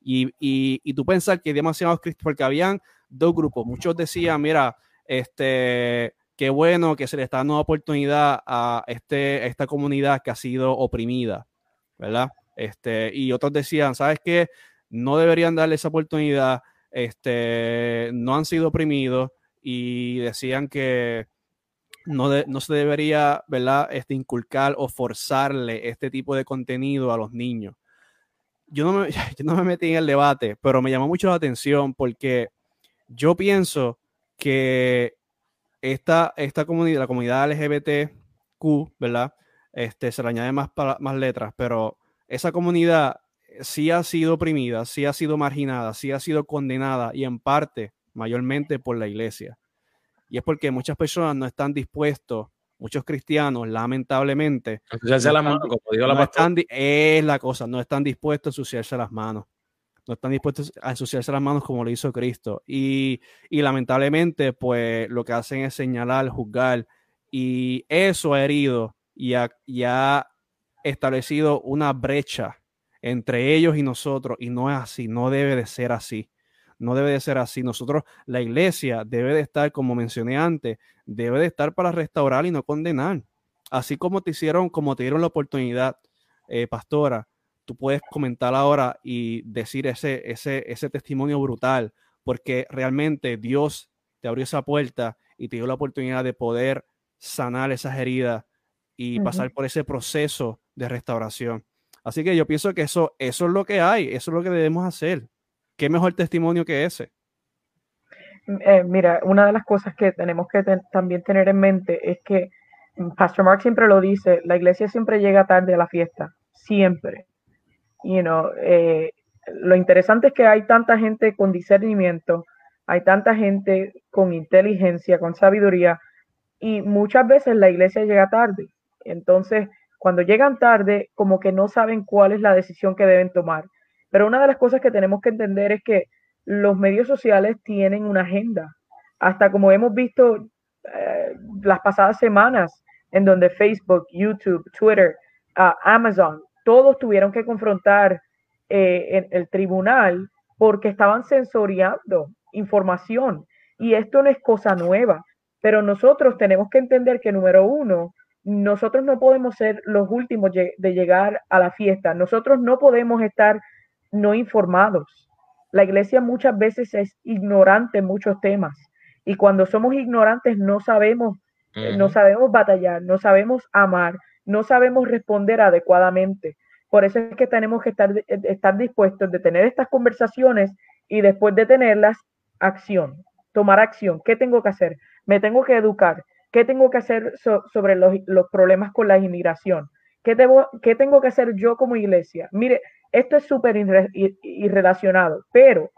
Y, y, y tú pensar que demasiados porque habían dos grupos. Muchos decían, mira, este, qué bueno que se le está dando oportunidad a, este, esta comunidad que ha sido oprimida, ¿verdad? Este, y otros decían, ¿sabes qué? No deberían darle esa oportunidad, este, no han sido oprimidos y decían que no, no se debería, ¿verdad?, este, inculcar o forzarle este tipo de contenido a los niños. Yo no, me, yo no me metí en el debate, pero me llamó mucho la atención porque yo pienso que esta, esta comunidad, la comunidad LGBTQ, ¿verdad? Este, se le añade más, más letras, pero esa comunidad sí ha sido oprimida, sí ha sido marginada, sí ha sido condenada y en parte mayormente por la iglesia. Y es porque muchas personas no están dispuestos, muchos cristianos, lamentablemente, ensuciarse las manos, como dijo la es la cosa, no están dispuestos a ensuciarse las manos. No están dispuestos a ensuciarse las manos como lo hizo Cristo. Y, y lamentablemente, pues lo que hacen es señalar, juzgar. Y eso ha herido y ha, y ha establecido una brecha entre ellos y nosotros. Y no es así, no debe de ser así no debe de ser así. Nosotros, la iglesia debe de estar, como mencioné antes, debe de estar para restaurar y no condenar. Así como te hicieron, como te dieron la oportunidad, eh, pastora, tú puedes comentar ahora y decir ese, ese, ese testimonio brutal, porque realmente Dios te abrió esa puerta y te dio la oportunidad de poder sanar esas heridas y pasar por ese proceso de restauración. Así que yo pienso que eso, eso es lo que hay, eso es lo que debemos hacer. ¿Qué mejor testimonio que ese? Eh, mira, una de las cosas que tenemos que también tener en mente es que Pastor Mark siempre lo dice, la iglesia siempre llega tarde a la fiesta, siempre. You know, eh, lo interesante es que hay tanta gente con discernimiento, hay tanta gente con inteligencia, con sabiduría, y muchas veces la iglesia llega tarde. Entonces, cuando llegan tarde, como que no saben cuál es la decisión que deben tomar. Pero una de las cosas que tenemos que entender es que los medios sociales tienen una agenda. Hasta como hemos visto eh, las pasadas semanas, en donde Facebook, YouTube, Twitter, uh, Amazon, todos tuvieron que confrontar eh, en el tribunal porque estaban sensoriando información. Y esto no es cosa nueva, pero nosotros tenemos que entender que, número uno, nosotros no podemos ser los últimos de llegar a la fiesta. Nosotros no podemos estar no informados. La iglesia muchas veces es ignorante en muchos temas. Y cuando somos ignorantes no sabemos, no sabemos batallar, no sabemos amar, no sabemos responder adecuadamente. Por eso es que tenemos que estar, estar dispuestos de tener estas conversaciones y después de tenerlas, acción, tomar acción. ¿Qué tengo que hacer? Me tengo que educar. ¿Qué tengo que hacer sobre los, problemas con la inmigración? ¿Qué, ¿Qué tengo que hacer yo como iglesia? Mire, esto es súper irrelacionado, pero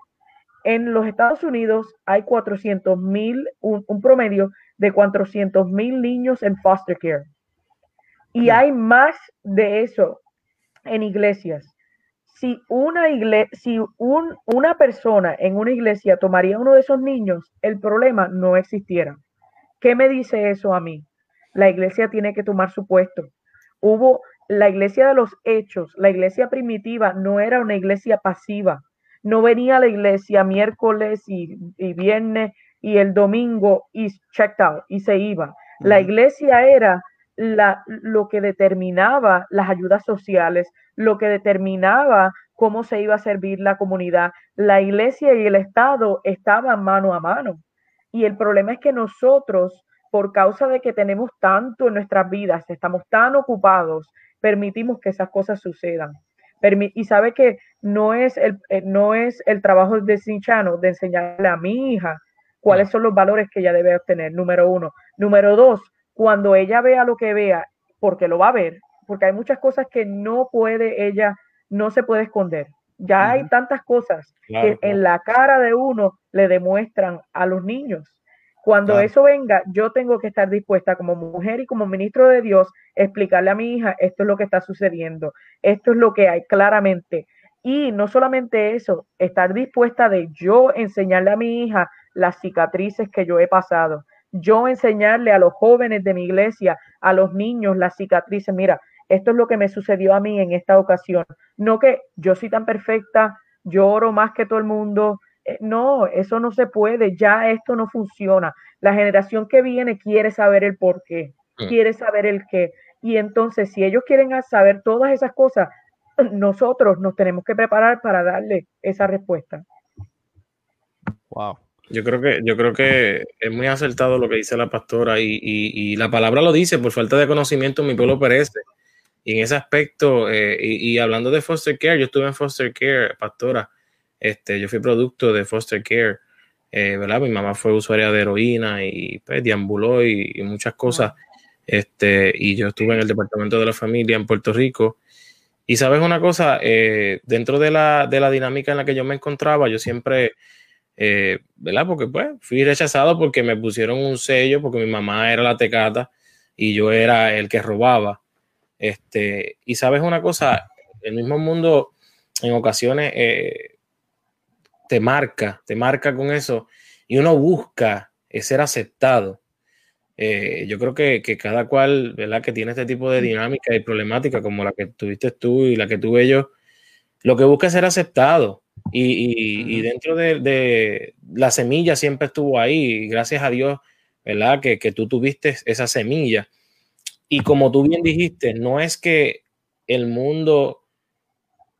en los Estados Unidos hay 400 mil, un, un, promedio de 400 mil niños en foster care. Y hay más de eso en iglesias. Si una, iglesia, si un, una persona en una iglesia tomaría uno de esos niños, el problema no existiera. ¿Qué me dice eso a mí? La iglesia tiene que tomar su puesto. Hubo la iglesia de los hechos, la iglesia primitiva no era una iglesia pasiva. No venía a la iglesia miércoles y, y viernes y el domingo y checked out y se iba. La iglesia era la, lo que determinaba las ayudas sociales, lo que determinaba cómo se iba a servir la comunidad. La iglesia y el Estado estaban mano a mano. Y el problema es que nosotros, por causa de que tenemos tanto en nuestras vidas, estamos tan ocupados, permitimos que esas cosas sucedan. y sabe que no es el, eh, no es el trabajo de Sinchano de enseñarle a mi hija cuáles son los valores que ella debe obtener, número uno. Número dos, cuando ella vea lo que vea, porque lo va a ver, porque hay muchas cosas que no puede ella, no se puede esconder. Ya hay tantas cosas que en la cara de uno le demuestran a los niños. Cuando eso venga, yo tengo que estar dispuesta como mujer y como ministro de Dios, explicarle a mi hija, esto es lo que está sucediendo, esto es lo que hay claramente. Y no solamente eso, estar dispuesta de yo enseñarle a mi hija las cicatrices que yo he pasado, yo enseñarle a los jóvenes de mi iglesia, a los niños, las cicatrices, mira, esto es lo que me sucedió a mí en esta ocasión. No que yo soy tan perfecta, lloro más que todo el mundo. Eh, no, eso no se puede, ya esto no funciona. La generación que viene quiere saber el por qué, mm. quiere saber el qué. Y entonces, si ellos quieren saber todas esas cosas, nosotros nos tenemos que preparar para darle esa respuesta. Wow. Yo creo que, yo creo que es muy acertado lo que dice la pastora y, y, la palabra lo dice, por falta de conocimiento mi pueblo perece. Y en ese aspecto, eh, y, hablando de foster care, yo estuve en foster care, pastora, este, yo fui producto de foster care, eh, ¿verdad? Mi mamá fue usuaria de heroína y pues, deambuló y, muchas cosas. Este, y yo estuve en el departamento de la familia en Puerto Rico. Y sabes una cosa, eh, dentro de la, de la dinámica en la que yo me encontraba, yo siempre eh, ¿verdad? Porque pues fui rechazado porque me pusieron un sello, porque mi mamá era la tecata y yo era el que robaba. Este, y sabes una cosa, el mismo mundo en ocasiones eh, te marca, te marca con eso y uno busca ser aceptado. Eh, yo creo que, que, cada cual, ¿verdad? Que tiene este tipo de dinámica y problemática como la que tuviste tú y la que tuve yo, lo que busca es ser aceptado. Y, dentro de, la semilla siempre estuvo ahí, gracias a Dios, ¿verdad? Que, tú tuviste esa semilla. Y como tú bien dijiste, no es que el mundo,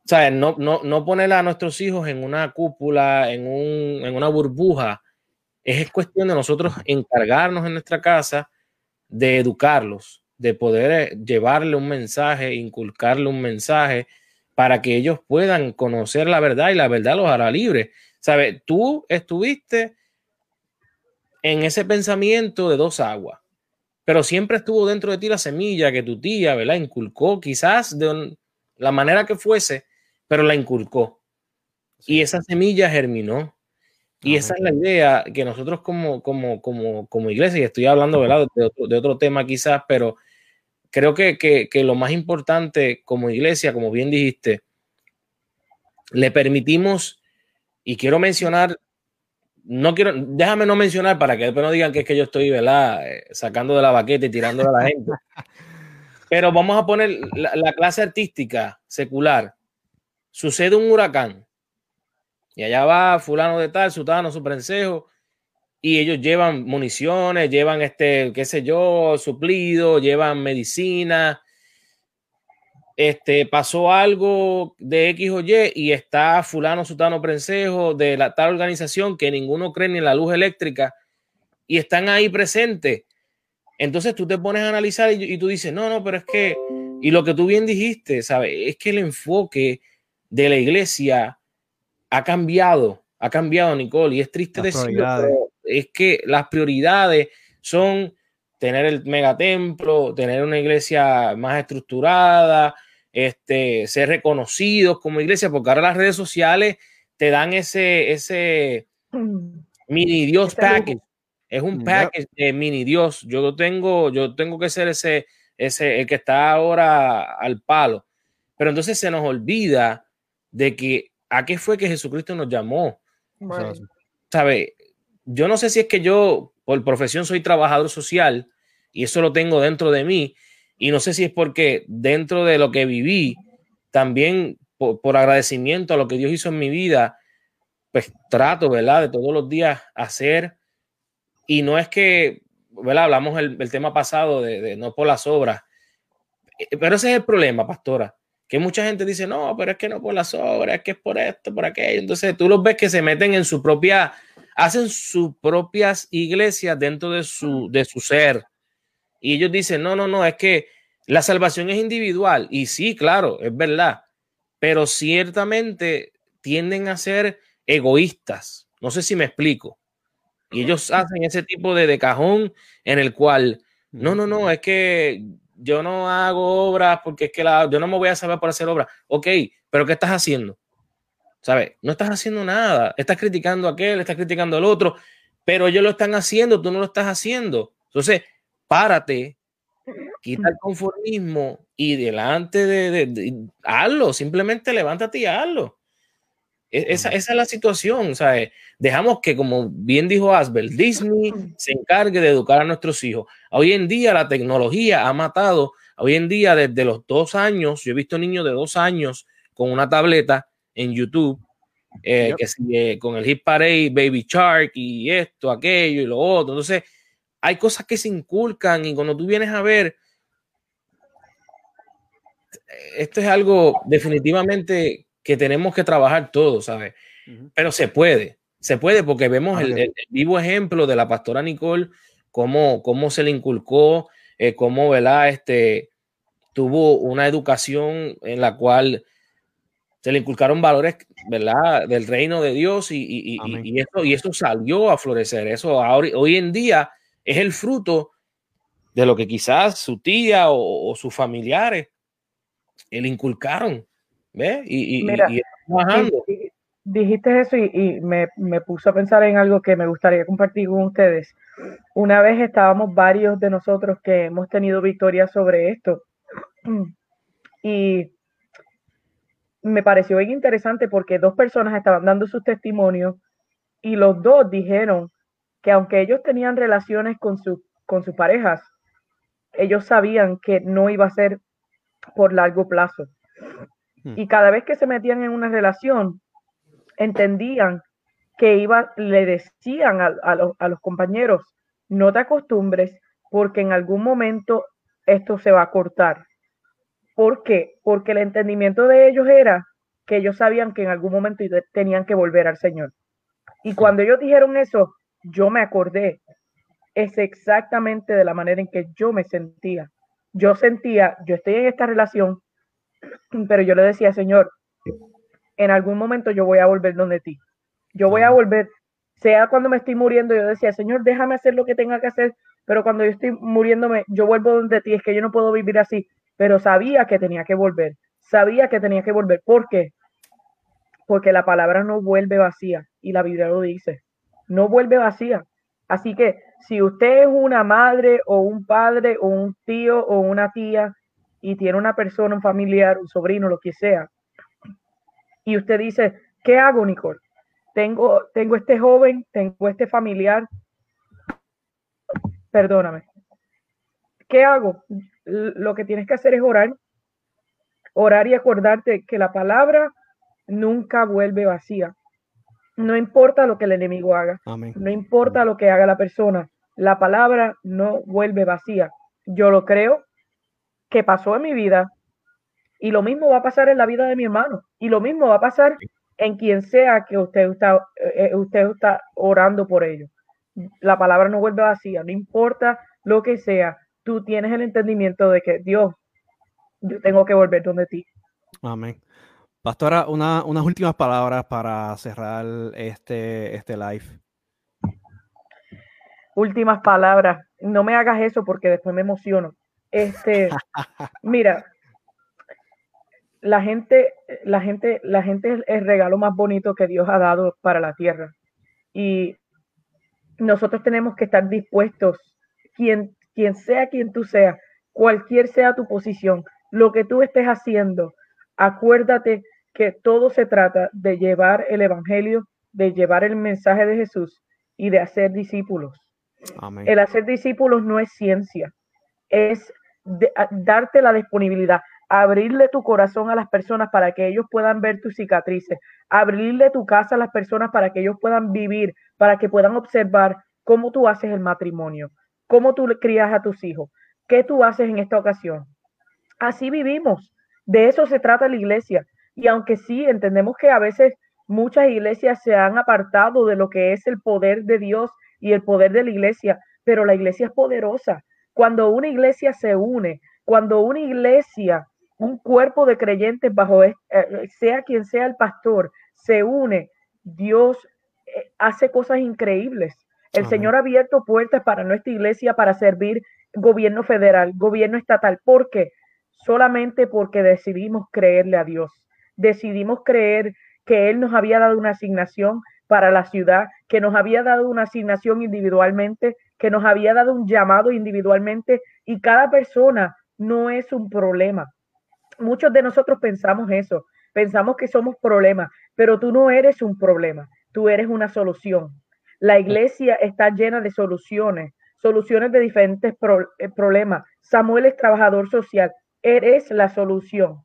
¿sabes? No, no, no poner a nuestros hijos en una cúpula, en, un, en una burbuja, es cuestión de nosotros encargarnos en nuestra casa de educarlos, de poder llevarle un mensaje, inculcarle un mensaje, para que ellos puedan conocer la verdad y la verdad los hará libres. ¿Sabes? Tú estuviste en ese pensamiento de dos aguas. pero siempre estuvo dentro de ti la semilla que tu tía, ¿verdad? Inculcó, quizás de la manera que fuese, pero la inculcó. Y esa semilla germinó. Y esa es la idea que nosotros como, como, como, como iglesia, y estoy hablando ¿verdad? De, otro, de otro tema quizás, pero creo que, que, que, lo más importante como iglesia, como bien dijiste, le permitimos, y quiero mencionar no quiero, déjame no mencionar para que después no digan que es que yo estoy, ¿verdad? Eh, sacando de la baqueta y tirándola a la gente. Pero vamos a poner la, clase artística secular. Sucede un huracán. Y allá va fulano de tal, sutano, su prensejo, y ellos llevan municiones, llevan este, qué sé yo, suplido, llevan medicina, este, pasó algo de X o Y y está fulano, sutano, prensejo de la tal organización que ninguno cree ni en la luz eléctrica y están ahí presentes. Entonces tú te pones a analizar y, tú dices, no, no, pero es que, y lo que tú bien dijiste, ¿sabes? Es que el enfoque de la iglesia ha cambiado, ha cambiado, Nicole, y es triste decirlo, pero es que las prioridades son tener el megatemplo, tener una iglesia más estructurada, este, ser reconocidos como iglesia, porque ahora las redes sociales te dan ese, ese mini Dios package. Es un package de mini Dios. Yo tengo, yo tengo que ser ese, ese, el que está ahora al palo. Pero entonces se nos olvida de que a qué fue que Jesucristo nos llamó. ¿Sabe? Yo no sé si es que yo, por profesión, soy trabajador social y eso lo tengo dentro de mí, y no sé si es porque dentro de lo que viví, también por, agradecimiento a lo que Dios hizo en mi vida, pues trato, ¿verdad? De todos los días hacer. Y no es que, ¿verdad? Hablamos el, el tema pasado de, no por las obras. Eh, pero ese es el problema, pastora. Que mucha gente dice, no, pero es que no por las obras, es que es por esto, por aquello. Entonces tú los ves que se meten en su propia, hacen sus propias iglesias dentro de su, de su ser y ellos dicen, no, no, no, es que la salvación es individual. Y sí, claro, es verdad. Pero ciertamente tienden a ser egoístas. No sé si me explico. Y ellos hacen ese tipo de, de cajón en el cual, no, no, no, es que yo no hago obras porque es que la, yo no me voy a saber por hacer obras. Ok, pero ¿qué estás haciendo? ¿Sabes? No estás haciendo nada. Estás criticando a aquel, estás criticando al otro, pero ellos lo están haciendo, tú no lo estás haciendo. Entonces, párate, quita el conformismo y delante de, hazlo, simplemente levántate y hazlo. E, esa, esa, es la situación, ¿sabes? Dejamos que, como bien dijo Asbel, Disney se encargue de educar a nuestros hijos. Hoy en día la tecnología ha matado, hoy en día desde los dos años, yo he visto niños de dos años con una tableta en YouTube, eh, que sigue con el Hit Parade, Baby Shark y esto, aquello y lo otro. Entonces, hay cosas que se inculcan y cuando tú vienes a ver, esto es algo definitivamente que tenemos que trabajar todos, ¿sabes? Pero se puede, se puede porque vemos el, vivo ejemplo de la pastora Nicole, cómo, cómo se le inculcó, eh, cómo, ¿verdad? Este, tuvo una educación en la cual se le inculcaron valores, ¿verdad? Del reino de Dios y, y, y, eso, y eso salió a florecer. Eso hoy en día es el fruto de lo que quizás su tía o, sus familiares le inculcaron. ¿Ves? Y, dijiste eso y, me, me, puso a pensar en algo que me gustaría compartir con ustedes. Una vez estábamos varios de nosotros que hemos tenido victoria sobre esto y me pareció bien interesante porque dos personas estaban dando sus testimonios y los dos dijeron que aunque ellos tenían relaciones con, su, con sus parejas, ellos sabían que no iba a ser por largo plazo. Hmm. Y cada vez que se metían en una relación, entendían que iba, le decían a, los, a los compañeros, no te acostumbres porque en algún momento esto se va a cortar. ¿Por qué? Porque el entendimiento de ellos era que ellos sabían que en algún momento tenían que volver al Señor. Y cuando ellos dijeron eso, yo me acordé, es exactamente de la manera en que yo me sentía. Yo sentía, yo estoy en esta relación, pero yo le decía, Señor, en algún momento yo voy a volver donde ti. Yo voy a volver Sea cuando me estoy muriendo, yo decía, Señor, déjame hacer lo que tenga que hacer, pero cuando yo estoy muriéndome, yo vuelvo donde ti, es que yo no puedo vivir así, pero sabía que tenía que volver, sabía que tenía que volver. ¿Por qué? Porque la palabra no vuelve vacía y la Biblia lo dice, no vuelve vacía. Así que si usted es una madre o un padre o un tío o una tía y tiene una persona, un familiar, un sobrino, lo que sea, y usted dice, ¿qué hago, Nicole? Tengo, tengo este joven, tengo este familiar, perdóname. ¿Qué hago? Lo que tienes que hacer es orar, orar y acordarte que la palabra nunca vuelve vacía. No importa lo que el enemigo haga, no importa lo que haga la persona, la palabra no vuelve vacía. Yo lo creo que pasó en mi vida y lo mismo va a pasar en la vida de mi hermano y lo mismo va a pasar en quien sea que usted está, eh, usted está orando por ellos. La palabra no vuelve vacía, no importa lo que sea, tú tienes el entendimiento de que Dios, yo tengo que volver donde ti. Amén. Pastora, unas últimas palabras para cerrar este, este live. Últimas palabras. No me hagas eso porque después me emociono. Este, mira, la gente, la gente, la gente es el regalo más bonito que Dios ha dado para la tierra. Y nosotros tenemos que estar dispuestos, quien, quien sea quien tú seas, cualquier sea tu posición, lo que tú estés haciendo, acuérdate que todo se trata de llevar el Evangelio, de llevar el mensaje de Jesús y de hacer discípulos. El hacer discípulos no es ciencia, es darte la disponibilidad, abrirle tu corazón a las personas para que ellos puedan ver tus cicatrices, abrirle tu casa a las personas para que ellos puedan vivir, para que puedan observar cómo tú haces el matrimonio, cómo tú crías a tus hijos, qué tú haces en esta ocasión. Así vivimos. De eso se trata la iglesia. Y aunque sí entendemos que a veces muchas iglesias se han apartado de lo que es el poder de Dios y el poder de la iglesia, pero la iglesia es poderosa. Cuando una iglesia se une, cuando una iglesia, un cuerpo de creyentes bajo, eh, sea quien sea el pastor, se une, Dios eh, hace cosas increíbles. El Señor ha abierto puertas para nuestra iglesia para servir gobierno federal, gobierno estatal. ¿Por qué? Solamente porque decidimos creerle a Dios. Decidimos creer que Él nos había dado una asignación para la ciudad, que nos había dado una asignación individualmente, que nos había dado un llamado individualmente y cada persona no es un problema. Muchos de nosotros pensamos eso, pensamos que somos problemas, pero tú no eres un problema, tú eres una solución. La iglesia está llena de soluciones, soluciones de diferentes eh, problemas. Samuel es trabajador social, eres la solución.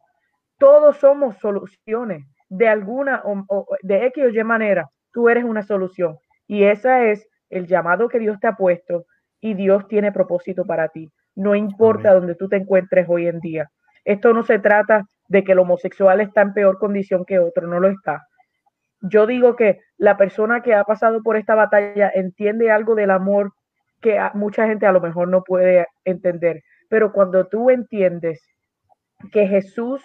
Todos somos soluciones de alguna o, de X o Y manera. Tú eres una solución y ese es el llamado que Dios te ha puesto y Dios tiene propósito para ti. No importa donde tú te encuentres hoy en día. Esto no se trata de que el homosexual está en peor condición que otro, no lo está. Yo digo que la persona que ha pasado por esta batalla entiende algo del amor que mucha gente a lo mejor no puede entender. Pero cuando tú entiendes que Jesús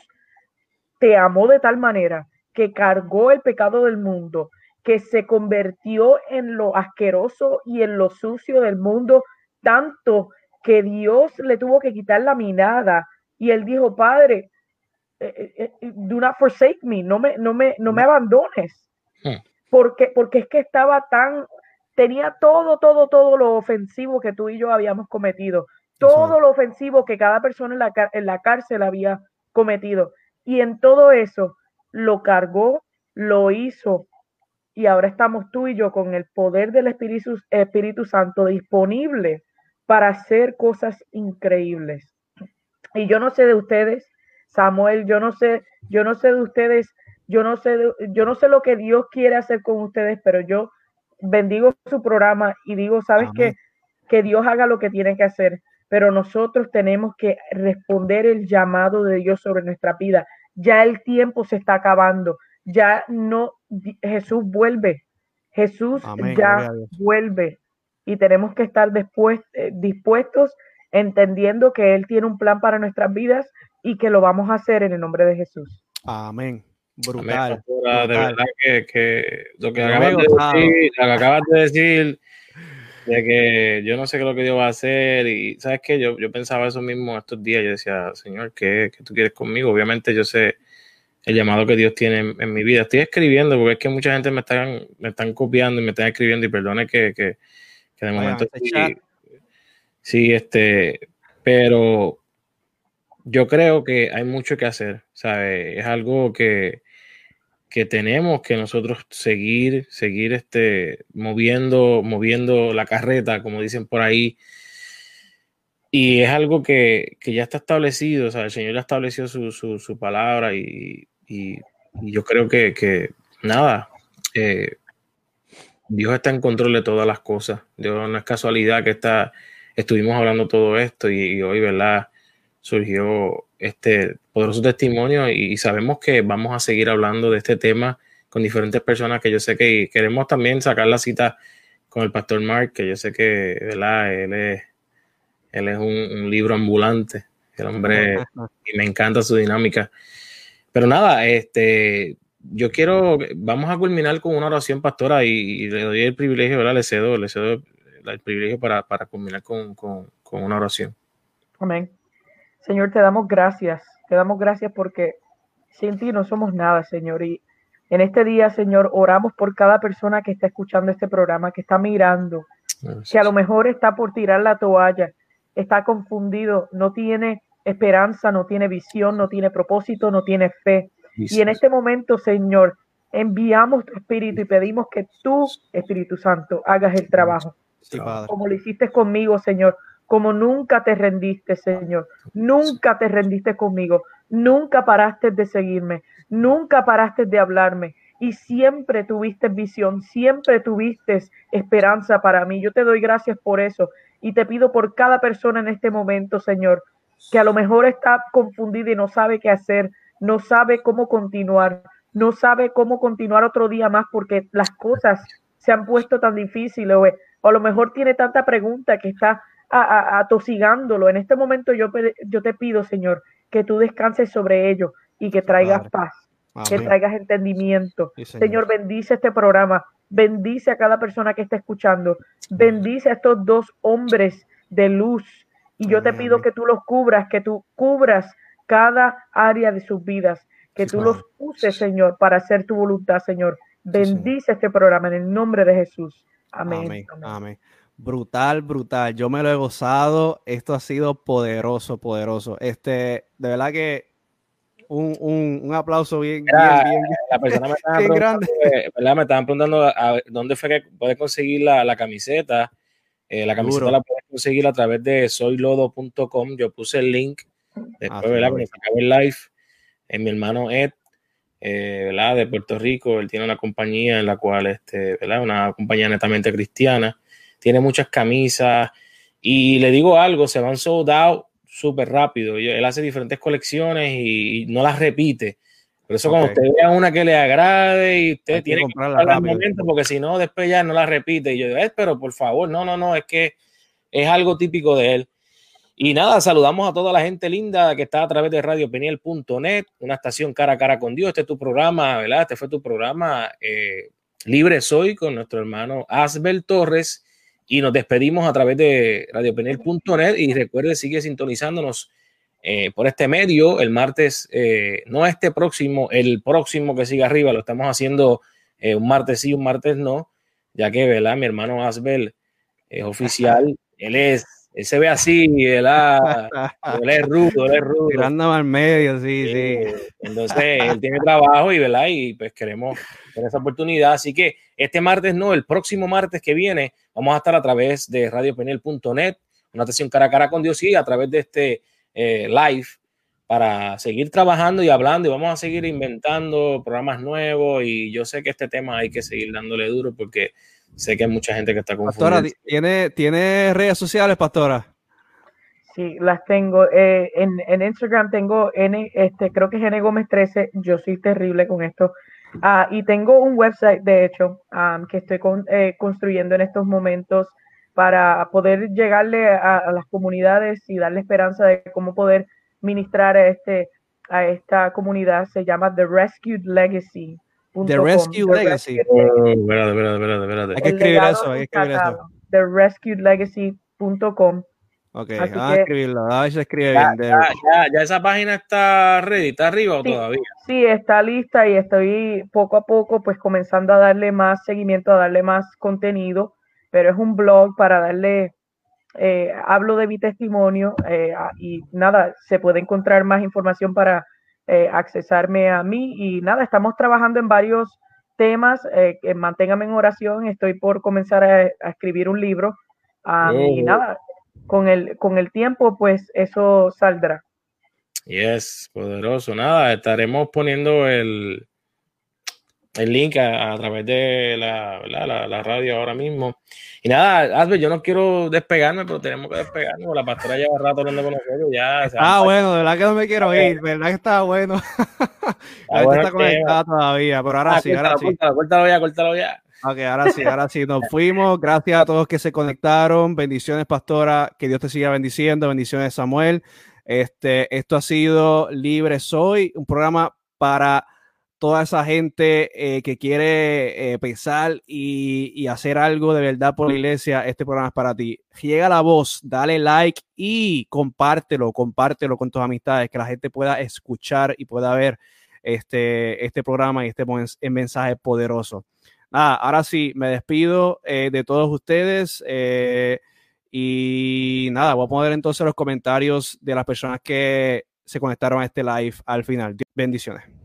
te amó de tal manera que cargó el pecado del mundo, que se convirtió en lo asqueroso y en lo sucio del mundo, tanto que Dios le tuvo que quitar la mirada y él dijo, Padre, eh, eh, eh, do not forsake me, no me, no me, no me abandones. Hmm. Porque, porque es que estaba tan, tenía todo, todo, todo lo ofensivo que tú y yo habíamos cometido, todo lo ofensivo que cada persona en la, en la cárcel había cometido. Y en todo eso lo cargó, lo hizo. Y ahora estamos tú y yo con el poder del Espíritu, Espíritu Santo disponible para hacer cosas increíbles. Y yo no sé de ustedes, Samuel, yo no sé, yo no sé de ustedes, yo no sé, yo no sé lo que Dios quiere hacer con ustedes, pero yo bendigo su programa y digo, ¿sabes qué? Que Dios haga lo que tiene que hacer, pero nosotros tenemos que responder el llamado de Dios sobre nuestra vida. Ya el tiempo se está acabando, ya no, Jesús vuelve, Jesús ya vuelve y tenemos que estar después, eh, dispuestos entendiendo que Él tiene un plan para nuestras vidas y que lo vamos a hacer en el nombre de Jesús. Amén. Brutal. De verdad que, lo que acabas de decir, lo que acabas de decir de que yo no sé qué es lo que Dios va a hacer y sabes que yo, yo pensaba eso mismo estos días, yo decía, Señor, ¿qué, ¿qué, tú quieres conmigo? Obviamente yo sé el llamado que Dios tiene en, mi vida. Estoy escribiendo porque es que mucha gente me están, me están copiando y me están escribiendo y perdone que, que, que de momento sí, sí, este, pero yo creo que hay mucho que hacer, ¿sabes? Es algo que, que tenemos que nosotros seguir, seguir este, moviendo, moviendo la carreta, como dicen por ahí. Y es algo que, que ya está establecido, o sea, el Señor ya estableció su, su, su palabra y, y, yo creo que, que nada, eh, Dios está en control de todas las cosas. Dios, no es casualidad que está, estuvimos hablando todo esto y, hoy, ¿verdad? Surgió este poderoso testimonio y, sabemos que vamos a seguir hablando de este tema con diferentes personas que yo sé que queremos también sacar la cita con el pastor Mark, que yo sé que, ¿verdad? Él es, él es un, libro ambulante, el hombre, y me encanta su dinámica. Pero nada, este, yo quiero, vamos a culminar con una oración, pastora, y, le doy el privilegio, ¿verdad? Le cedo, le cedo el privilegio para, para culminar con, con, con una oración. Amén. Señor, te damos gracias, te damos gracias porque sin ti no somos nada, Señor. Y en este día, Señor, oramos por cada persona que está escuchando este programa, que está mirando, que a lo mejor está por tirar la toalla, está confundido, no tiene esperanza, no tiene visión, no tiene propósito, no tiene fe. Y en este momento, Señor, enviamos tu Espíritu y pedimos que tú, Espíritu Santo, hagas el trabajo. como lo hiciste conmigo, Señor, como nunca te rendiste, Señor. Nunca te rendiste conmigo. Nunca paraste de seguirme. Nunca paraste de hablarme. Y siempre tuviste visión, siempre tuviste esperanza para mí. Yo te doy gracias por eso. Y te pido por cada persona en este momento, Señor, que a lo mejor está confundida y no sabe qué hacer, no sabe cómo continuar, no sabe cómo continuar otro día más porque las cosas se han puesto tan difíciles o, a lo mejor tiene tanta pregunta que está atosigándolo. En este momento yo, yo te pido, Señor, que tú descanses sobre ello y que traigas paz, que traigas entendimiento. señor. bendice este programa, bendice a cada persona que está escuchando, bendice a estos dos hombres de luz y yo te pido que tú los cubras, que tú cubras cada área de sus vidas, que tú los uses, Señor, para hacer tu voluntad, Señor. Bendice este programa en el nombre de Jesús. Amén. Amén. Brutal, brutal. Yo me lo he gozado. Esto ha sido poderoso, poderoso. Este, de verdad que un, un, aplauso bien, bien, La persona me estaba preguntando, Me estaban preguntando a, dónde fue que puedes conseguir la, la camiseta. Eh, la camiseta la puedes conseguir a través de soylodo.com. Yo puse el link después, ah, ¿verdad? Cuando se el live, en mi hermano Ed, eh, ¿verdad? De Puerto Rico. Él tiene una compañía en la cual, este, ¿verdad? Una compañía netamente cristiana. Tiene muchas camisas. Y le digo algo, se van sold out súper rápido. Él hace diferentes colecciones y no las repite. Por eso cuando usted vea una que le agrade y usted tiene que comprarla al momento, porque si no, después ya no la repite. Y yo digo, pero por favor, no, no, no, es que es algo típico de él. Y nada, saludamos a toda la gente linda que está a través de radiopeniel.net, una estación cara a cara con Dios. Este es tu programa, ¿verdad? Este fue tu programa eh, Libre Soy con nuestro hermano Asbel Torres. Y nos despedimos a través de radiopeniel.net. Y recuerde, sigue sintonizándonos eh, por este medio. El martes, eh, no este próximo, el próximo que sigue arriba, lo estamos haciendo eh, un martes sí, un martes no, ya que, ¿verdad? Mi hermano Asbel es oficial, él es, él se ve así, ¿verdad? él es rudo, él es rudo. Tirando al medio, sí, sí. Entonces, él tiene trabajo y, ¿verdad? Y pues queremos tener esa oportunidad. Así que este martes no, el próximo martes que viene, vamos a estar a través de radiopenel.net, una sesión cara a cara con Dios y a través de este eh, live para seguir trabajando y hablando y vamos a seguir inventando programas nuevos y yo sé que este tema hay que seguir dándole duro porque sé que hay mucha gente que está confundida. Pastora, ¿tiene, ¿tiene redes sociales, Pastora? Sí, las tengo. Eh, en, Instagram tengo N, este, creo que es N Gómez 13. Yo soy terrible con esto. Ah, y tengo un website, de hecho, que estoy eh, construyendo en estos momentos para poder llegarle a, las comunidades y darle esperanza de cómo poder ministrar a este, a esta comunidad se llama The Rescued Legacy. The Rescued Legacy. Oh, espérate, espérate, espérate, espérate. Hay que escribir eso, hay que escribir eso. TheRescuedLegacy.com. Ok, vamos a escribirlo, a ver si escribe ya, bien. Ya, ya, ya, esa página está ready, está arriba o todavía. Sí, está lista y estoy poco a poco pues comenzando a darle más seguimiento, a darle más contenido, pero es un blog para darle, eh, hablo de mi testimonio eh, y nada, se puede encontrar más información para eh, accesarme a mí y nada, estamos trabajando en varios temas, eh, que manténgame en oración, estoy por comenzar a, escribir un libro y oh. nada, con el, con el tiempo, pues eso saldrá. Yes, poderoso. Nada, estaremos poniendo el, el link a, través de la, la, radio ahora mismo. Y nada, Asbe, yo no quiero despegarme, pero tenemos que despegarnos. La pastora lleva rato hablando con nosotros. Ya, ah, bueno, de verdad que no me quiero ir, de verdad que está bueno. la gente está conectada todavía, pero ahora ah, sí, ahora sí. Córtalo, ya, córtalo ya. Ok, ahora sí, ahora sí, nos fuimos. Gracias a todos que se conectaron. Bendiciones, pastora. Que Dios te siga bendiciendo. Bendiciones, Samuel. Este, esto ha sido Libre Soy, un programa para toda esa gente eh, que quiere eh, pensar y, hacer algo de verdad por la iglesia. Este programa es para ti. Llega la voz, dale like y compártelo, compártelo con tus amistades, que la gente pueda escuchar y pueda ver este, este programa y este mensaje poderoso nada, ahora sí, me despido eh, de todos ustedes. Y nada, voy a poner entonces los comentarios de las personas que se conectaron a este live al final. Bendiciones.